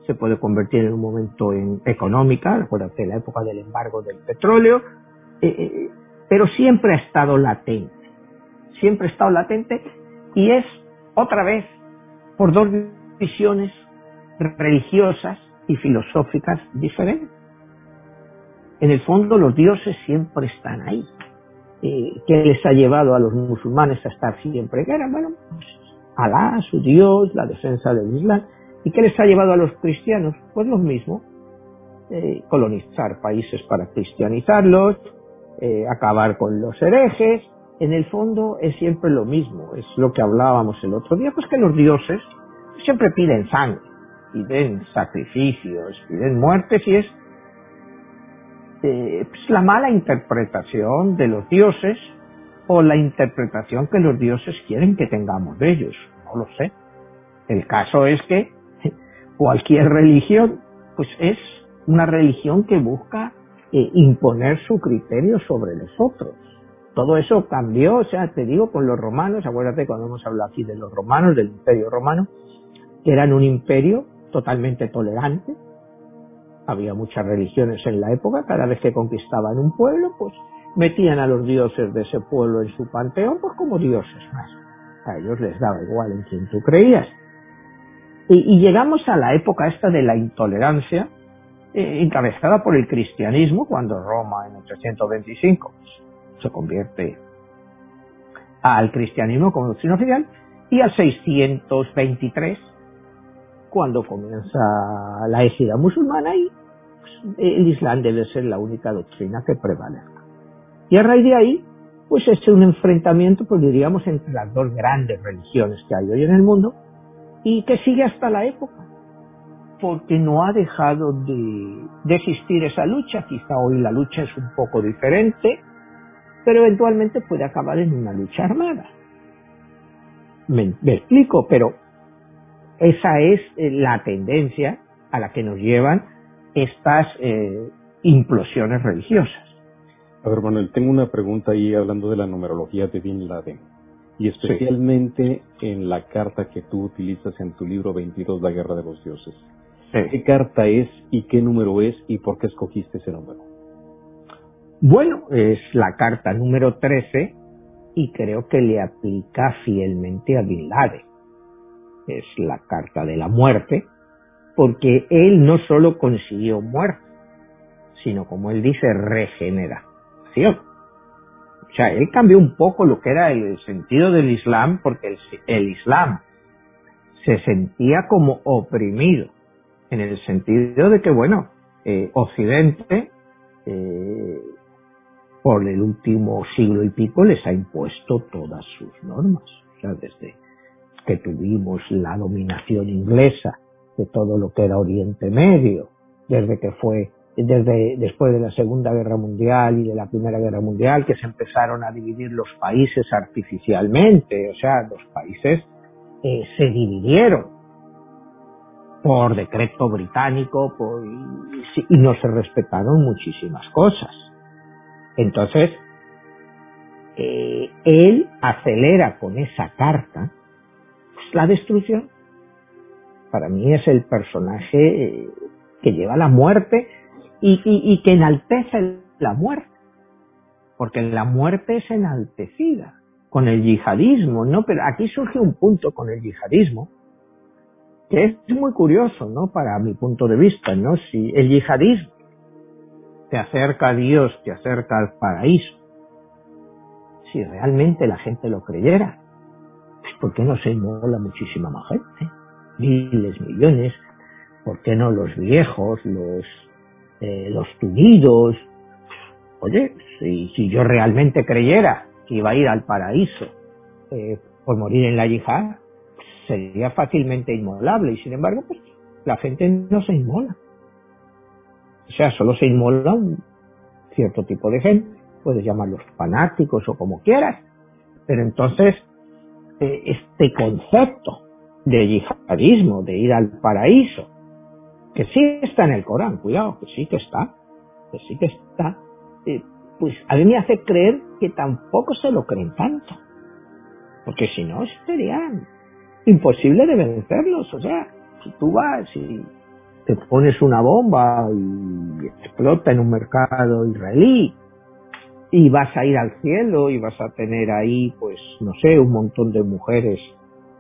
Se puede convertir en un momento en económica, acuérdate la época del embargo del petróleo, eh, eh, pero siempre ha estado latente. Siempre ha estado latente y es otra vez por dos visiones religiosas y filosóficas diferentes. En el fondo los dioses siempre están ahí. Eh, ¿Qué les ha llevado a los musulmanes a estar siempre en guerra? Bueno, pues, Alá, su Dios, la defensa del Islam. ¿Y qué les ha llevado a los cristianos? Pues lo mismo. Eh, colonizar países para cristianizarlos, eh, acabar con los herejes, en el fondo es siempre lo mismo, es lo que hablábamos el otro día, pues que los dioses siempre piden sangre, piden sacrificios, piden muertes y es eh, pues la mala interpretación de los dioses o la interpretación que los dioses quieren que tengamos de ellos, no lo sé. El caso es que cualquier religión pues es una religión que busca eh, imponer su criterio sobre los otros. Todo eso cambió, o sea, te digo, con los romanos, acuérdate cuando hemos hablado aquí de los romanos, del imperio romano, que eran un imperio totalmente tolerante, había muchas religiones en la época, cada vez que conquistaban un pueblo, pues metían a los dioses de ese pueblo en su panteón, pues como dioses más. A ellos les daba igual en quien tú creías. Y, llegamos a la época esta de la intolerancia, eh, encabezada por el cristianismo, cuando Roma en 825 se convierte al cristianismo como doctrina oficial y al 623 cuando comienza la égida musulmana y pues, el Islam debe ser la única doctrina que prevalezca. Y a raíz de ahí, pues es un enfrentamiento, pues diríamos, entre las dos grandes religiones que hay hoy en el mundo y que sigue hasta la época, porque no ha dejado de, de existir esa lucha, quizá hoy la lucha es un poco diferente, pero eventualmente puede acabar en una lucha armada. Me, explico, pero esa es eh, la tendencia a la que nos llevan estas eh, implosiones religiosas. A ver, Manuel, tengo una pregunta ahí hablando de la numerología de Bin Laden y especialmente en la carta que tú utilizas en tu libro 22, La Guerra de los Dioses. ¿Qué carta es y qué número es y por qué escogiste ese número? Bueno, es la carta número 13 y creo que le aplica fielmente a Bin Laden. Es la carta de la muerte, porque él no solo consiguió muerte, sino como él dice, regeneración. O sea, él cambió un poco lo que era el sentido del Islam, porque el, Islam se sentía como oprimido, en el sentido de que, bueno, eh, Occidente eh, por el último siglo y pico les ha impuesto todas sus normas. O sea, desde que tuvimos la dominación inglesa de todo lo que era Oriente Medio, desde que fue desde después de la Segunda Guerra Mundial y de la Primera Guerra Mundial que se empezaron a dividir los países artificialmente, o sea, los países eh, se dividieron por decreto británico y no se respetaron muchísimas cosas. Entonces, eh, él acelera con esa carta pues, la destrucción. Para mí es el personaje eh, que lleva la muerte y, y que enaltece la muerte. Porque la muerte es enaltecida con el yihadismo, ¿no? Pero aquí surge un punto con el yihadismo que es muy curioso, ¿no? Para mi punto de vista, ¿no? Si el yihadismo te acerca a Dios, te acerca al paraíso. Si realmente la gente lo creyera, pues ¿por qué no se inmola muchísima más gente? Miles, millones. ¿por qué no los viejos, los, eh, los tudidos? Oye, si, si yo realmente creyera que iba a ir al paraíso eh, por morir en la yihad, sería fácilmente inmolable y sin embargo, pues la gente no se inmola. O sea, solo se inmola un cierto tipo de gente, puedes llamarlos fanáticos o como quieras, pero entonces eh, este concepto de yihadismo, de ir al paraíso, que sí está en el Corán, cuidado, que sí que está, que sí que está, eh, pues a mí me hace creer que tampoco se lo creen tanto, porque si no sería imposible de vencerlos, o sea, si tú vas y te pones una bomba y explota en un mercado israelí y vas a ir al cielo y vas a tener ahí, pues, no sé, un montón de mujeres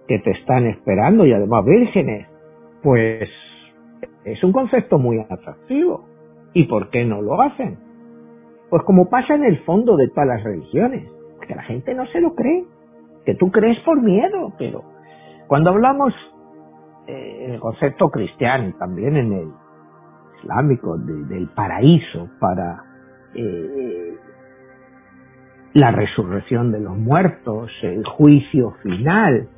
que te están esperando y además vírgenes, pues es un concepto muy atractivo. ¿Y por qué no lo hacen? Pues como pasa en el fondo de todas las religiones, que la gente no se lo cree, que tú crees por miedo, pero cuando hablamos eh, en el concepto cristiano y también en el islámico del paraíso para eh, la resurrección de los muertos, el juicio final,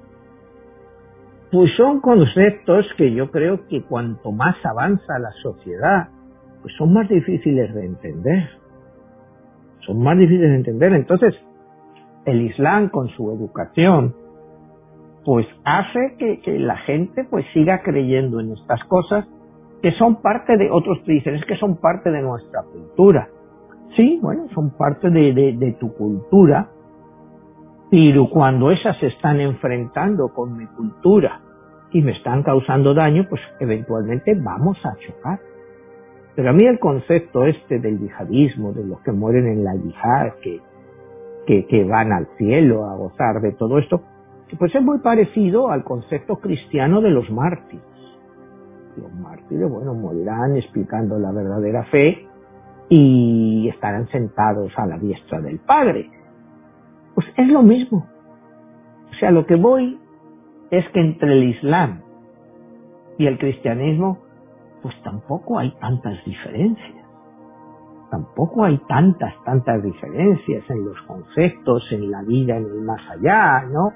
pues son conceptos que yo creo que cuanto más avanza la sociedad, pues son más difíciles de entender. Son más difíciles de entender. Entonces, el Islam con su educación, pues hace que, la gente pues siga creyendo en estas cosas que son parte de, otros dicen, es que son parte de nuestra cultura. Sí, bueno, son parte de, de tu cultura, pero cuando esas se están enfrentando con mi cultura y me están causando daño, pues eventualmente vamos a chocar. Pero a mí el concepto este del yihadismo, de los que mueren en la yihad, que, que, que van al cielo a gozar de todo esto, pues es muy parecido al concepto cristiano de los mártires. Los mártires, bueno, morirán explicando la verdadera fe y estarán sentados a la diestra del Padre. Pues es lo mismo. O sea, lo que voy es que entre el Islam y el cristianismo, pues tampoco hay tantas diferencias. Tampoco hay tantas, tantas diferencias en los conceptos, en la vida, en el más allá, ¿no?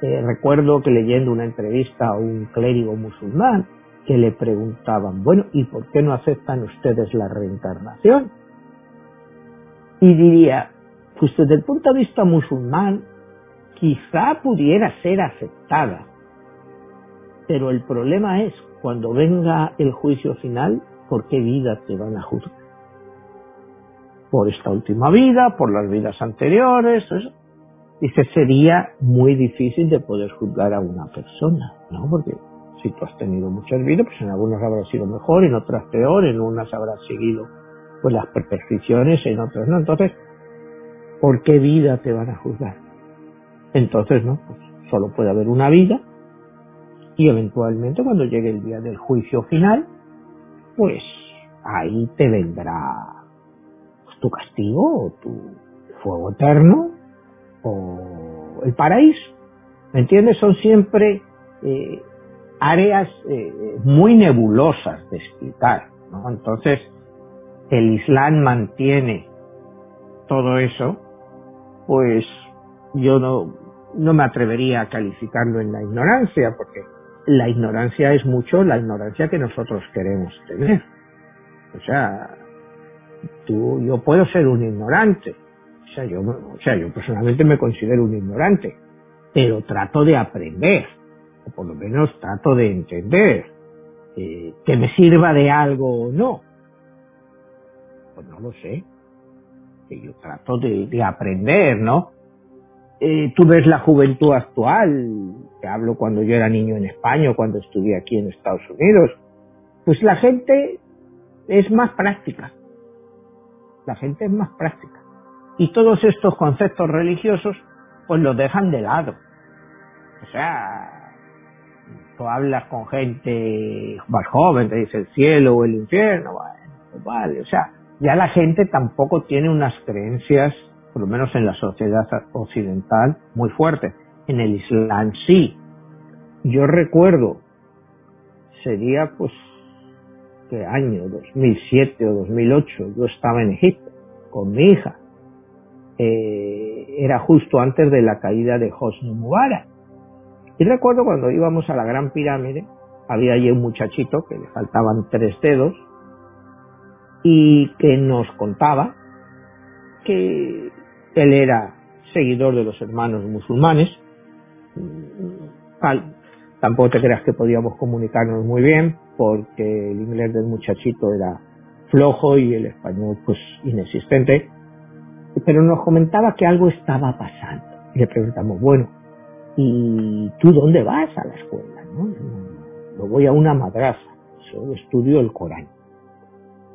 Eh, recuerdo que leyendo una entrevista a un clérigo musulmán que le preguntaban, bueno, ¿y por qué no aceptan ustedes la reencarnación? Y diría, pues desde el punto de vista musulmán, quizá pudiera ser aceptada, pero el problema es, cuando venga el juicio final, ¿por qué vida te van a juzgar? Por esta última vida, por las vidas anteriores, eso. Dice, sería muy difícil de poder juzgar a una persona, ¿no? Porque si tú has tenido muchas vidas, pues en algunas habrás sido mejor, en otras peor, en unas habrás seguido pues las perfecciones, en otras no. Entonces, ¿por qué vida te van a juzgar? Entonces, no, pues solo puede haber una vida y eventualmente cuando llegue el día del juicio final, pues ahí te vendrá pues, tu castigo o tu fuego eterno o el paraíso. ¿Me entiendes? Son siempre eh, áreas eh, muy nebulosas de explicar. ¿no? Entonces, el Islam mantiene todo eso, pues yo no, no me atrevería a calificarlo en la ignorancia, porque la ignorancia es mucho la ignorancia que nosotros queremos tener. O sea, tú, yo puedo ser un ignorante, o sea, yo, o sea, yo personalmente me considero un ignorante, pero trato de aprender, o por lo menos trato de entender, eh, que me sirva de algo o no. Pues no lo sé. Que yo trato de, de aprender, ¿no? Eh, tú ves la juventud actual, te hablo cuando yo era niño en España cuando estudié aquí en Estados Unidos, pues la gente es más práctica. La gente es más práctica y todos estos conceptos religiosos pues los dejan de lado. O sea, tú hablas con gente más joven, te dice el cielo o el infierno, bueno, pues vale, o sea, ya la gente tampoco tiene unas creencias, por lo menos en la sociedad occidental, muy fuertes. En el Islam sí. Yo recuerdo, sería pues ¿qué año? 2007 o 2008. Yo estaba en Egipto con mi hija. Eh, era justo antes de la caída de Hosni Mubarak. Y recuerdo cuando íbamos a la Gran Pirámide, había allí un muchachito que le faltaban tres dedos y que nos contaba que él era seguidor de los hermanos musulmanes. Tampoco te creas que podíamos comunicarnos muy bien porque el inglés del muchachito era flojo y el español pues inexistente. Pero nos comentaba que algo estaba pasando. Y le preguntamos, bueno, ¿y tú dónde vas a la escuela? ¿no? voy a una madraza, solo estudio el Corán.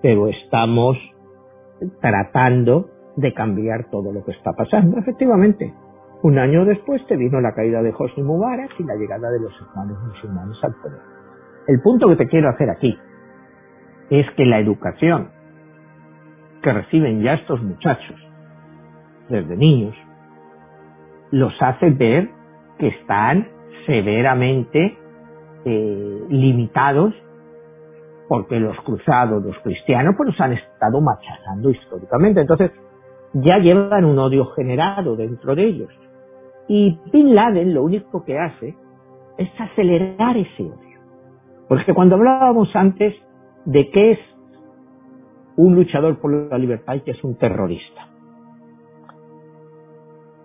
Pero estamos tratando de cambiar todo lo que está pasando. Efectivamente, un año después te vino la caída de Hosni Mubarak y la llegada de los hermanos musulmanes al poder. El punto que te quiero hacer aquí es que la educación que reciben ya estos muchachos desde niños los hace ver que están severamente eh, limitados porque los cruzados, los cristianos, pues los han estado machacando históricamente. Entonces, ya llevan un odio generado dentro de ellos. Y Bin Laden lo único que hace es acelerar ese odio. Porque cuando hablábamos antes de qué es un luchador por la libertad y qué es un terrorista.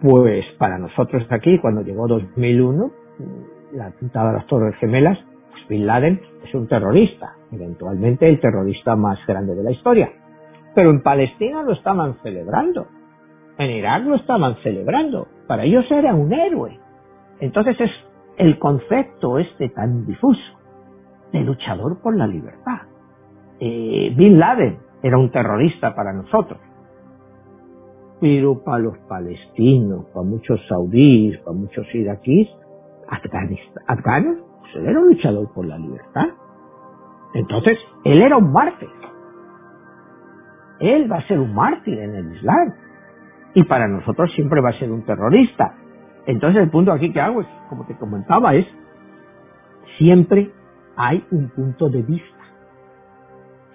Pues para nosotros aquí, cuando llegó 2001, la atentado de las Torres Gemelas, Bin Laden es un terrorista, eventualmente el terrorista más grande de la historia. Pero en Palestina lo estaban celebrando. En Irak lo estaban celebrando. Para ellos era un héroe. Entonces es el concepto este tan difuso de luchador por la libertad. Eh, Bin Laden era un terrorista para nosotros. Pero para los palestinos, para muchos saudíes, para muchos iraquíes, afganos, él era un luchador por la libertad. Entonces, él era un mártir él va a ser un mártir en el Islam. Y para nosotros siempre va a ser un terrorista. Entonces el punto aquí que hago es, como te comentaba, es siempre hay un punto de vista.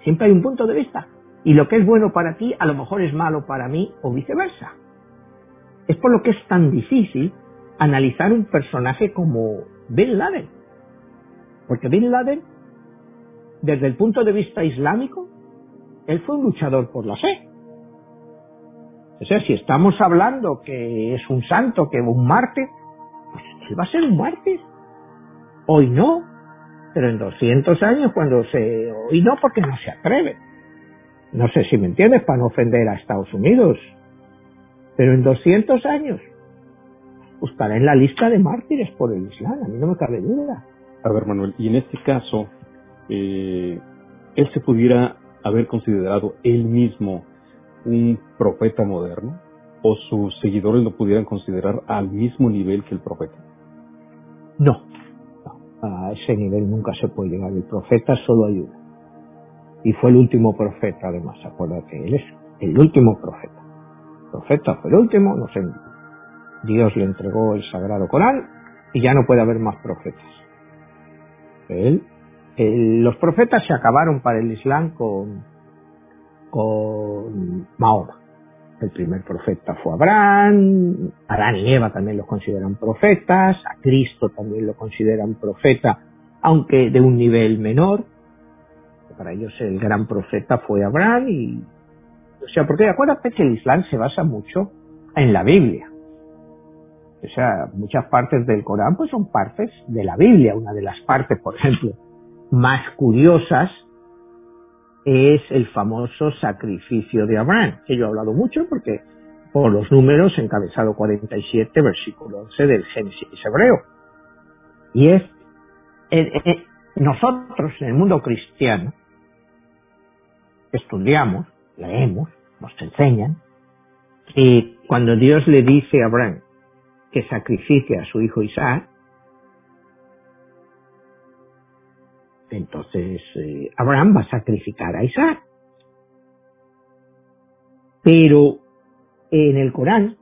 Siempre hay un punto de vista. Y lo que es bueno para ti a lo mejor es malo para mí o viceversa. Es por lo que es tan difícil analizar un personaje como Bin Laden. Porque Bin Laden, desde el punto de vista islámico, él fue un luchador por la fe. O sea, si estamos hablando que es un santo, que un mártir, pues él va a ser un mártir. Hoy no, pero en 200 años cuando se... Hoy no porque no se atreve. No sé si me entiendes, para no ofender a Estados Unidos. Pero en 200 años pues estará en la lista de mártires por el Islam, a mí no me cabe duda. A ver, Manuel, y en este caso, eh, él se pudiera haber considerado él mismo un profeta moderno? ¿O sus seguidores lo pudieran considerar al mismo nivel que el profeta? No, a ese nivel nunca se puede llegar. El profeta solo ayuda. Y fue el último profeta, además, acuérdate, él es el último profeta. profeta fue el último, no sé. Dios le entregó el sagrado Corán y ya no puede haber más profetas. Él los profetas se acabaron para el Islam con, con Mahoma. El primer profeta fue Abraham, Adán y Eva también los consideran profetas, a Cristo también lo consideran profeta, aunque de un nivel menor. Para ellos el gran profeta fue Abraham y, o sea, porque acuérdate que el Islam se basa mucho en la Biblia. O sea, muchas partes del Corán pues son partes de la Biblia. Una de las partes, por ejemplo, más curiosas es el famoso sacrificio de Abraham, que yo he hablado mucho porque por los números encabezado 47, versículo 11 del Génesis hebreo. Y es, nosotros en el mundo cristiano estudiamos, leemos, nos enseñan que cuando Dios le dice a Abraham que sacrifique a su hijo Isaac, Entonces eh, Abraham va a sacrificar a Isaac. Pero en el Corán,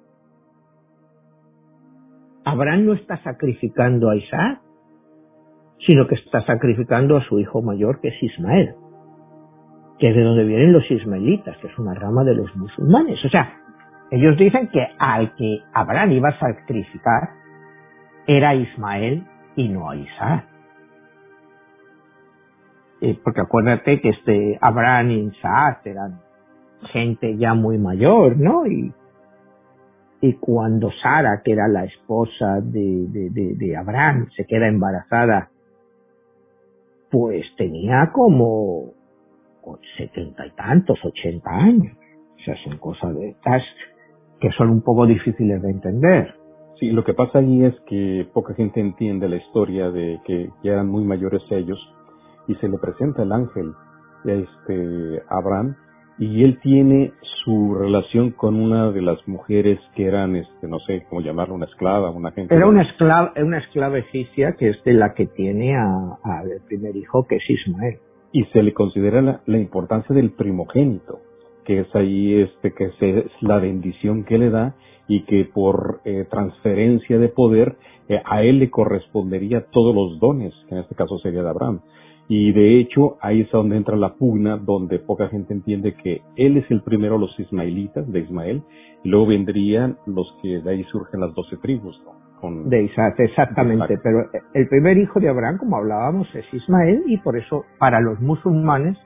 Abraham no está sacrificando a Isaac. sino que está sacrificando a su hijo mayor, que es Ismael, que es de donde vienen los ismaelitas, que es una rama de los musulmanes. O sea, ellos dicen que al que Abraham iba a sacrificar era Ismael y no a Isaac. Eh, porque acuérdate que este Abraham y Isaac eran gente ya muy mayor, ¿no? Y, y cuando Sara, que era la esposa de, de, Abraham, se queda embarazada, pues tenía como setenta y tantos, ochenta años. O sea, son cosas de estas que son un poco difíciles de entender. Sí, lo que pasa ahí es que poca gente entiende la historia de que ya eran muy mayores ellos y se le presenta el ángel a este Abraham y él tiene su relación con una de las mujeres que eran, este, no sé cómo llamarla, una esclava, una gente. Era una esclava, una esclava egipcia que es de la que tiene al primer hijo, que es Ismael. Y se le considera la, importancia del primogénito, que es ahí este, que es la bendición que le da y que por eh, transferencia de poder eh, a él le correspondería todos los dones, que en este caso sería de Abraham. Y de hecho, ahí es donde entra la pugna, donde poca gente entiende que él es el primero, los ismaelitas de Ismael, y luego vendrían los que de ahí surgen las doce tribus, Con, de Isaac, exactamente. Pero el primer hijo de Abraham, como hablábamos, es Ismael, y por eso para los musulmanes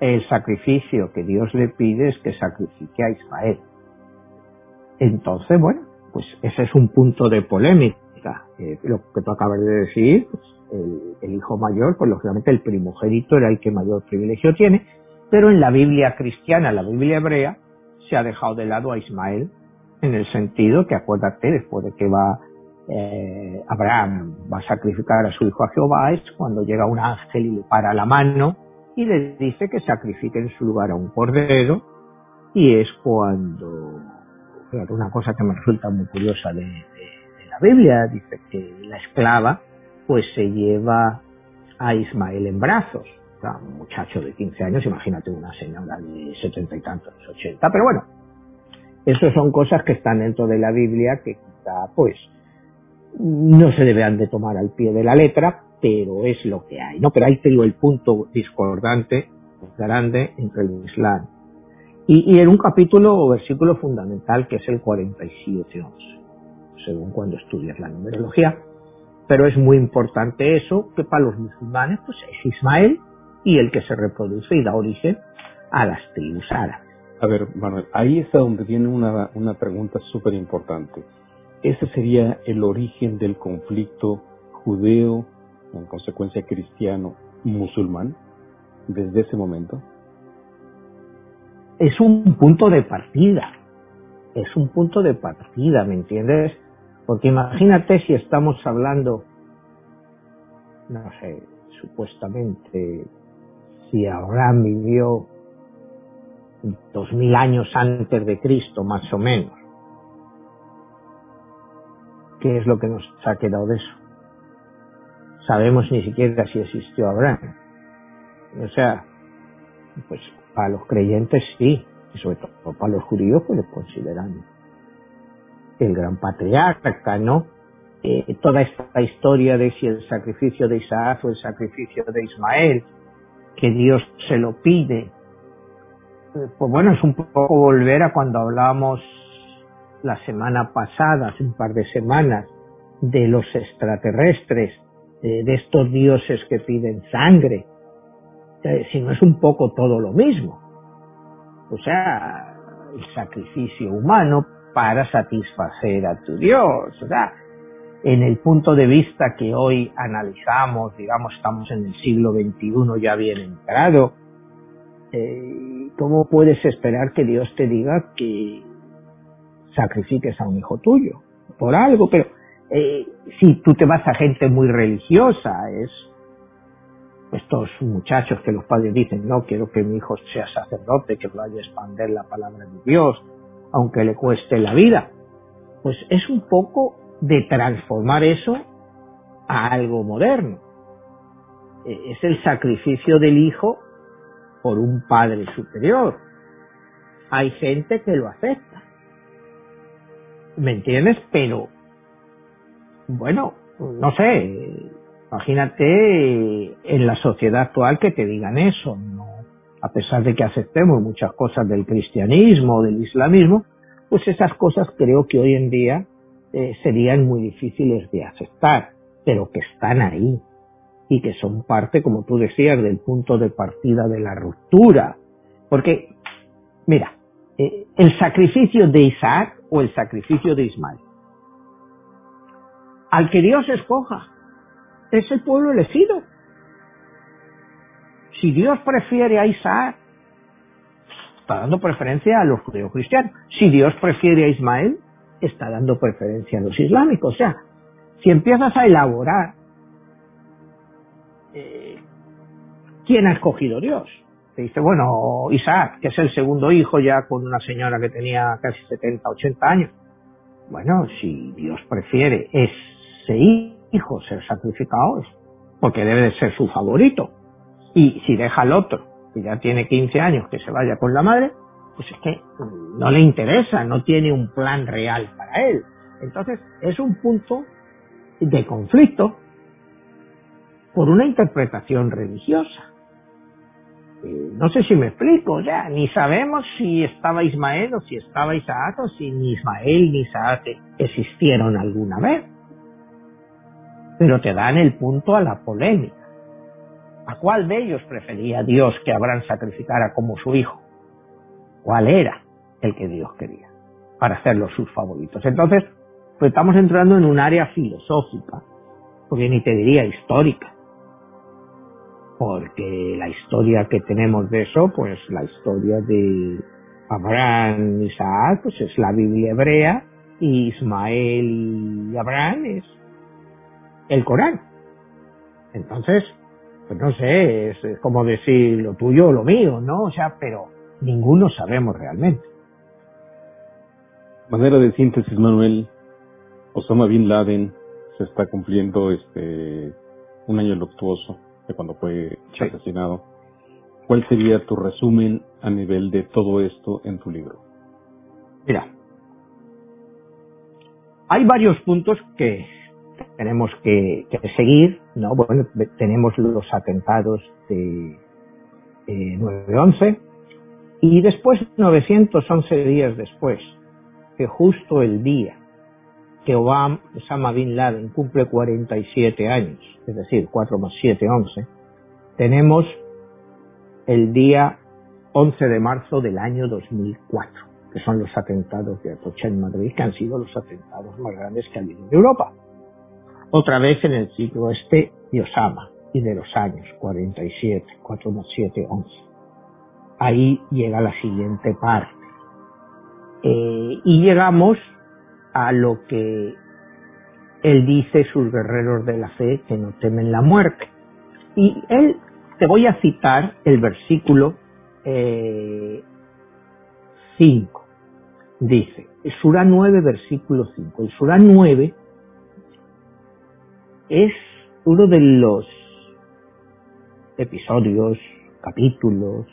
el sacrificio que Dios le pide es que sacrifique a Ismael. Entonces, bueno, pues ese es un punto de polémica. Eh, lo que tú acabas de decir, pues, el, hijo mayor, pues lógicamente el primogénito era el que mayor privilegio tiene, pero en la Biblia cristiana, la Biblia hebrea, se ha dejado de lado a Ismael en el sentido que acuérdate después de que va eh, Abraham va a sacrificar a su hijo a Jehová es cuando llega un ángel y le para la mano y le dice que sacrifique en su lugar a un cordero y es cuando una cosa que me resulta muy curiosa de la Biblia dice que la esclava pues se lleva a Ismael en brazos. un muchacho de 15 años, imagínate una señora de 70 y tantos, 80. Pero bueno, eso son cosas que están dentro de la Biblia que quizá pues no se debean de tomar al pie de la letra, pero es lo que hay, ¿no? Pero ahí te digo el punto discordante grande entre el Islam. Y, en un capítulo o versículo fundamental que es el 47.11, según cuando estudias la numerología, pero es muy importante eso, que para los musulmanes pues es Ismael y el que se reproduce y da origen a las tribus árabes. A ver, Manuel, ahí es donde viene una, una pregunta súper importante. ¿Ese sería el origen del conflicto judeo, en consecuencia cristiano, musulmán, desde ese momento? Es un punto de partida, es un punto de partida, ¿me entiendes? Porque imagínate si estamos hablando, no sé, supuestamente, si Abraham vivió dos mil años antes de Cristo, más o menos. ¿Qué es lo que nos ha quedado de eso? Sabemos ni siquiera si existió Abraham. O sea, pues para los creyentes sí, y sobre todo para los judíos pues lo consideran el gran patriarca, ¿no? Eh, toda esta historia de si el sacrificio de Isaac o el sacrificio de Ismael, que Dios se lo pide, eh, pues bueno, es un poco volver a cuando hablábamos la semana pasada, hace un par de semanas, de los extraterrestres, de estos dioses que piden sangre, si no es un poco todo lo mismo. O sea, el sacrificio humano para satisfacer a tu Dios. O sea, en el punto de vista que hoy analizamos, digamos, estamos en el siglo XXI ya bien entrado, eh, ¿cómo puedes esperar que Dios te diga que sacrifiques a un hijo tuyo? Por algo, pero eh, si tú te vas a gente muy religiosa, es estos muchachos que los padres dicen, no, quiero que mi hijo sea sacerdote, que vaya a expandir la palabra de Dios, aunque le cueste la vida. Pues es un poco de transformar eso a algo moderno. E, es el sacrificio del hijo por un padre superior. Hay gente que lo acepta. ¿Me entiendes? Pero, bueno, no sé, Imagínate en la sociedad actual que te digan eso, ¿no? a pesar de que aceptemos muchas cosas del cristianismo, del islamismo, pues esas cosas creo que hoy en día eh, serían muy difíciles de aceptar, pero que están ahí y que son parte, como tú decías, del punto de partida de la ruptura. Porque, mira, eh, el sacrificio de Isaac o el sacrificio de Ismael. Al que Dios escoja, es el pueblo elegido. Si Dios prefiere a Isaac, está dando preferencia a los cristianos. Si Dios prefiere a Ismael, está dando preferencia a los islámicos. O sea, si empiezas a elaborar eh, quién ha escogido Dios, te dice, bueno, Isaac, que es el segundo hijo ya con una señora que tenía casi 70, 80 años. Bueno, si Dios prefiere ese hijo ser sacrificado, es porque debe de ser su favorito. Y si deja al otro, que ya tiene 15 años, que se vaya con la madre, pues es que no le interesa, no tiene un plan real para él. Entonces, es un punto de conflicto por una interpretación religiosa. Eh, no sé si me explico, ya, ni sabemos si estaba Ismael o si estaba Isaac o si ni Ismael ni Isaac existieron alguna vez. Pero te dan el punto a la polémica. ¿A cuál de ellos prefería Dios que Abraham sacrificara como su hijo? ¿Cuál era el que Dios quería? Para hacerlos sus favoritos. Entonces, pues estamos entrando en un área filosófica, porque ni te diría histórica porque la historia que tenemos de eso, pues la historia de Abraham Isaac, pues es la Biblia hebrea, y Ismael y Abraham es el Corán. Entonces, pues no sé, es, como decir lo tuyo o lo mío, ¿no? O sea, pero ninguno sabemos realmente. Manera de síntesis, Manuel. Osama Bin Laden se está cumpliendo este un año luctuoso de cuando fue asesinado. ¿Cuál sería tu resumen a nivel de todo esto en tu libro? Mira, hay varios puntos que tenemos que, seguir, ¿no? Bueno, tenemos los atentados de 9-11 y después, 911 días después, que justo el día que Obama, Osama Bin Laden cumple 47 años, es decir, 4 más 7, 11, tenemos el día 11 de marzo del año 2004, que son los atentados de Atocha en Madrid, que han sido los atentados más grandes que ha habido en Europa. Otra vez en el ciclo este de Osama y de los años 47, 4 más 7, 11. Ahí llega la siguiente parte. Eh, y llegamos a lo que él dice sus guerreros de la fe que no temen la muerte. Y él, te voy a citar el versículo 5. Eh, dice, Surah 9, versículo 5. El Surah 9 es uno de los episodios, capítulos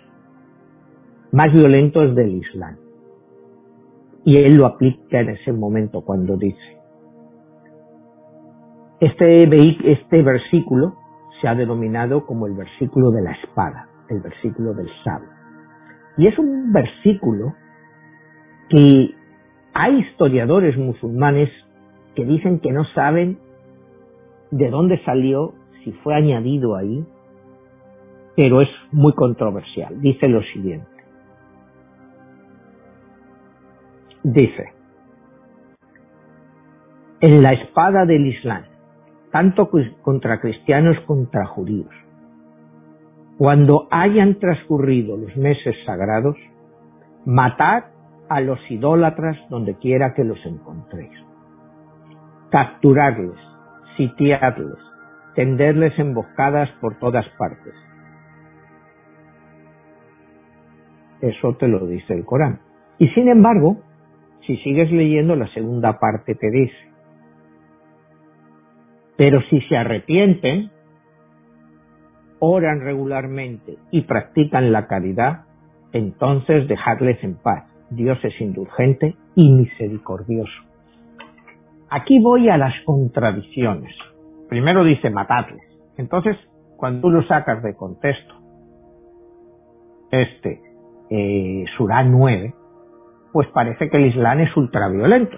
más violentos del Islam. Y él lo aplica en ese momento cuando dice, este, este versículo se ha denominado como el versículo de la espada, el versículo del sable. Y es un versículo que hay historiadores musulmanes que dicen que no saben de dónde salió, si fue añadido ahí, pero es muy controversial. Dice lo siguiente. dice, en la espada del Islam, tanto contra cristianos contra judíos, cuando hayan transcurrido los meses sagrados, matad a los idólatras donde quiera que los encontréis, capturarles, sitiarles, tenderles emboscadas por todas partes. Eso te lo dice el Corán. Y sin embargo, si sigues leyendo la segunda parte te dice, pero si se arrepienten, oran regularmente y practican la caridad, entonces dejadles en paz. Dios es indulgente y misericordioso. Aquí voy a las contradicciones. primero dice matadles. Entonces, cuando tú lo sacas de contexto, este eh, Surah 9, pues parece que el Islam es ultraviolento.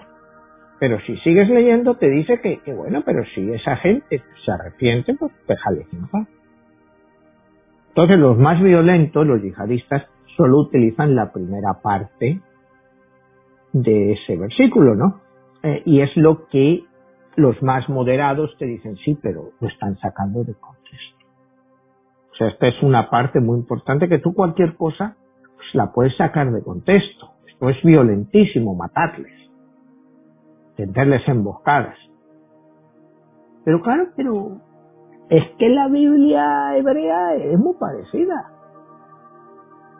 Pero si sigues leyendo te dice que, bueno, pero si esa gente se arrepiente, pues déjale en Entonces los más violentos, los yihadistas, solo utilizan la primera parte de ese versículo, ¿no? Eh, y es lo que los más moderados te dicen, sí, pero lo están sacando de contexto. O sea, esta es una parte muy importante que tú cualquier cosa pues, la puedes sacar de contexto. Esto es violentísimo, matarles, tenderles emboscadas. Pero claro, pero es que la Biblia hebrea es muy parecida.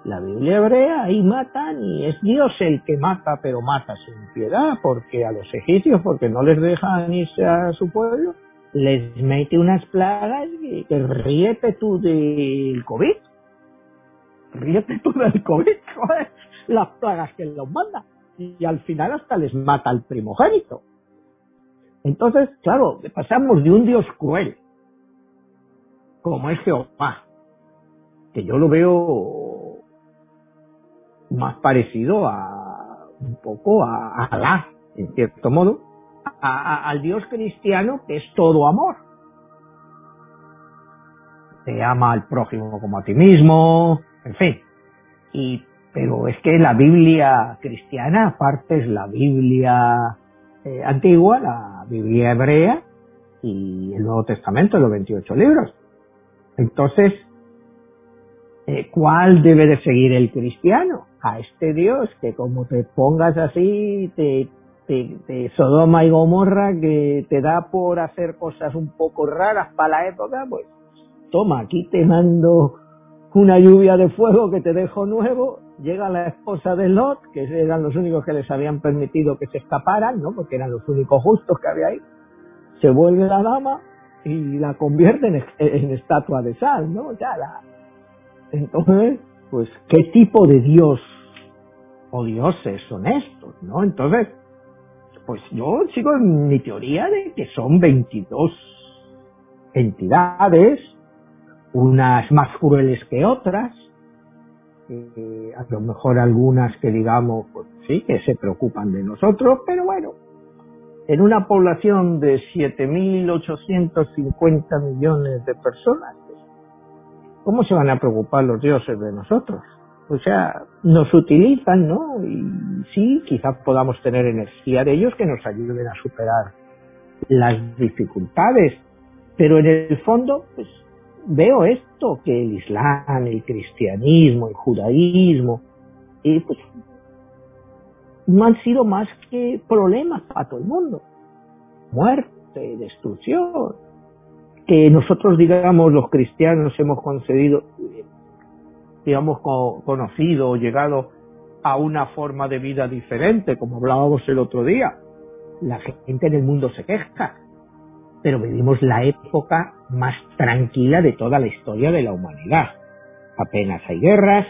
La Biblia hebrea ahí matan y es Dios el que mata, pero mata sin piedad, porque a los egipcios, porque no les dejan irse a su pueblo, les mete unas plagas que, que ríete tú del COVID. Ríete tú del COVID, las plagas que los manda. Y al final hasta les mata al primogénito. Entonces, claro, pasamos de un Dios cruel, como es Jehová, que yo lo veo más parecido a un poco a, Alá, en cierto modo, al Dios cristiano que es todo amor. Te ama al prójimo como a ti mismo, en fin. Y, pero es que la Biblia cristiana, aparte es la Biblia eh, antigua, la Biblia hebrea y el Nuevo Testamento, los 28 libros. Entonces, eh, ¿cuál debe de seguir el cristiano? A este Dios que como te pongas así, te, te, Sodoma y Gomorra, que te da por hacer cosas un poco raras para la época, pues toma, aquí te mando una lluvia de fuego que te dejo nuevo, llega la esposa de Lot, que eran los únicos que les habían permitido que se escaparan, ¿no? Porque eran los únicos justos que había ahí. Se vuelve la dama y la convierte en, en estatua de sal, ¿no? Ya la, entonces, pues, ¿qué tipo de Dios o dioses son estos? ¿No? Entonces, pues yo sigo en mi teoría de que son 22 entidades, unas más crueles que otras, eh, a lo mejor algunas que digamos, pues sí, que se preocupan de nosotros, pero bueno, en una población de 7.850 millones de personas, ¿cómo se van a preocupar los dioses de nosotros? O sea, nos utilizan, ¿no? Y sí, quizás podamos tener energía de ellos que nos ayuden a superar las dificultades, pero en el fondo, pues veo esto, que el Islam, el cristianismo, el judaísmo, y pues no han sido más que problemas para todo el mundo. Muerte, destrucción, que nosotros, digamos, los cristianos hemos concedido, digamos, conocido o llegado a una forma de vida diferente, como hablábamos el otro día. La gente en el mundo se queja, pero vivimos la época más tranquila de toda la historia de la humanidad. Apenas hay guerras,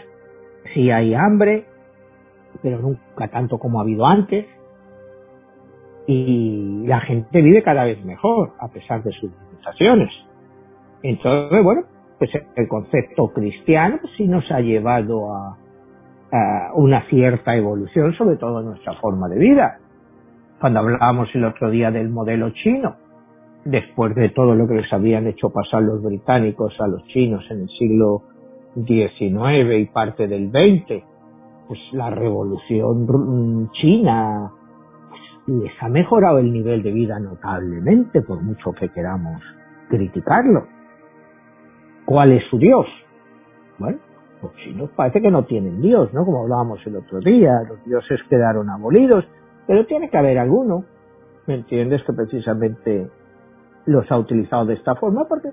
sí hay hambre, pero nunca tanto como ha habido antes. Y la gente vive cada vez mejor, a pesar de sus entonces, bueno, pues el concepto cristiano pues, sí nos ha llevado a, una cierta evolución, sobre todo en nuestra forma de vida. Cuando hablábamos el otro día del modelo chino, después de todo lo que les habían hecho pasar los británicos a los chinos en el siglo XIX y parte del XX, pues la revolución china les ha mejorado el nivel de vida notablemente, por mucho que queramos criticarlo. ¿Cuál es su Dios? Bueno, los chinos parece que no tienen Dios, ¿no? Como hablábamos el otro día, los dioses quedaron abolidos, pero tiene que haber alguno, ¿me entiendes? Que precisamente los ha utilizado de esta forma porque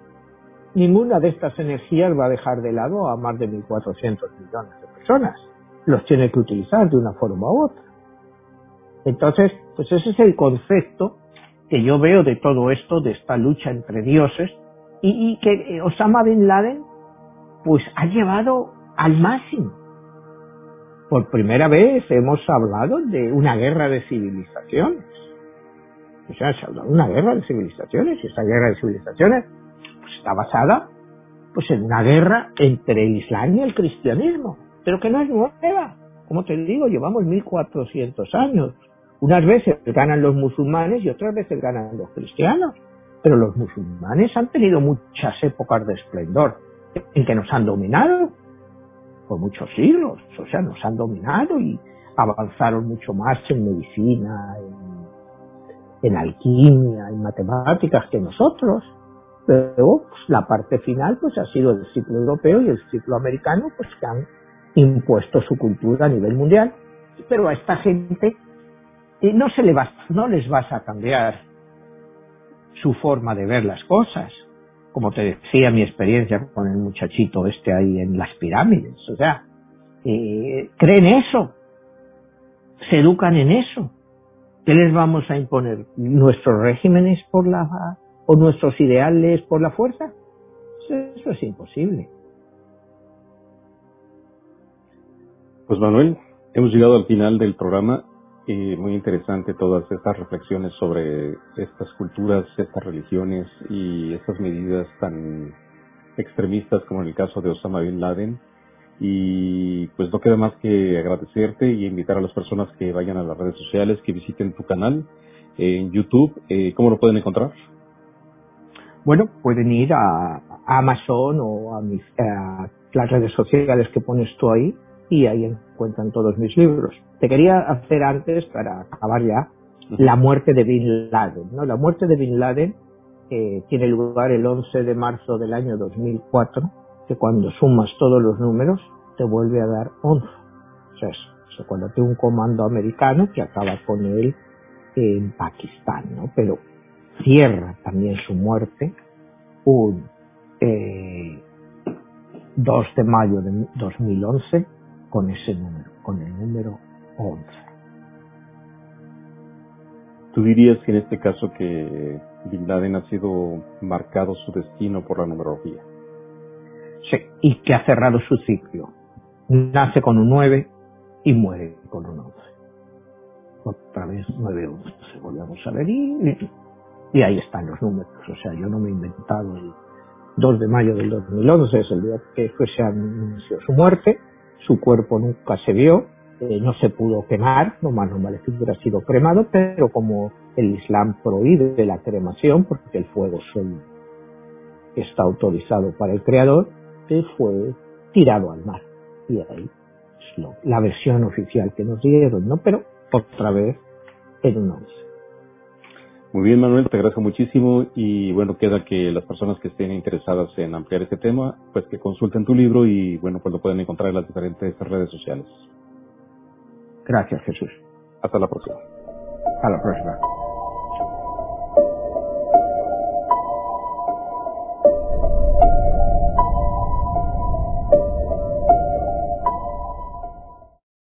ninguna de estas energías va a dejar de lado a más de 1.400 millones de personas. Los tiene que utilizar de una forma u otra. Entonces, pues ese es el concepto que yo veo de todo esto, de esta lucha entre dioses, y, que Osama Bin Laden, pues ha llevado al máximo. Por primera vez hemos hablado de una guerra de civilizaciones. O sea, se ha dado una guerra de civilizaciones y esa guerra de civilizaciones pues, está basada pues en una guerra entre Islam y el cristianismo, pero que no es nueva. Como te digo, llevamos 1400 años. Unas veces ganan los musulmanes y otras veces ganan los cristianos, pero los musulmanes han tenido muchas épocas de esplendor en que nos han dominado por muchos siglos, o sea, nos han dominado y avanzaron mucho más en medicina, en, alquimia, en matemáticas que nosotros. Pero pues, la parte final pues ha sido el ciclo europeo y el ciclo americano pues que han impuesto su cultura a nivel mundial. Pero a esta gente eh, no se le va, no les vas a cambiar su forma de ver las cosas. Como te decía mi experiencia con el muchachito este ahí en las pirámides. O sea, eh, creen eso, se educan en eso. ¿Qué les vamos a imponer? ¿Nuestros regímenes por la o nuestros ideales por la fuerza? Eso es imposible. Pues Manuel, hemos llegado al final del programa y muy interesante todas estas reflexiones sobre estas culturas, estas religiones y estas medidas tan extremistas como en el caso de Osama Bin Laden. Y pues no queda más que agradecerte y invitar a las personas que vayan a las redes sociales, que visiten tu canal en YouTube. Eh, ¿Cómo lo pueden encontrar? Bueno, pueden ir a Amazon o a, mis, a las redes sociales que pones tú ahí y ahí encuentran todos mis libros. Te quería hacer antes, para acabar ya, la muerte de Bin Laden. ¿no? La muerte de Bin Laden eh, tiene lugar el 11 de marzo del año 2004, que cuando sumas todos los números te vuelve a dar 11. O sea, cuando tiene un comando americano que acaba con él en Pakistán, ¿no? Pero cierra también su muerte un eh, 2 de mayo de 2011 con ese número, con el número 11. ¿Tú dirías que en este caso que Bin Laden ha sido marcado su destino por la numerología? Sí, y que ha cerrado su ciclo. Nace con un 9 y muere con un 11. Otra vez 9 11, volvemos a ver y y ahí están los números. O sea, yo no me he inventado el 2 de mayo del 2011, es el día que se anunció su muerte. Su cuerpo nunca se vio, eh, no se pudo quemar, no más no vale que hubiera sido cremado, pero como el Islam prohíbe la cremación, porque el fuego solo está autorizado para el creador, que fue tirado al mar. Y ahí es la versión oficial que nos dieron, ¿no? Pero otra vez en un 11. Muy bien, Manuel, te agradezco muchísimo y bueno, queda que las personas que estén interesadas en ampliar este tema, pues que consulten tu libro y bueno, pues lo pueden encontrar en las diferentes redes sociales. Gracias, Jesús. Hasta la próxima. Hasta la próxima.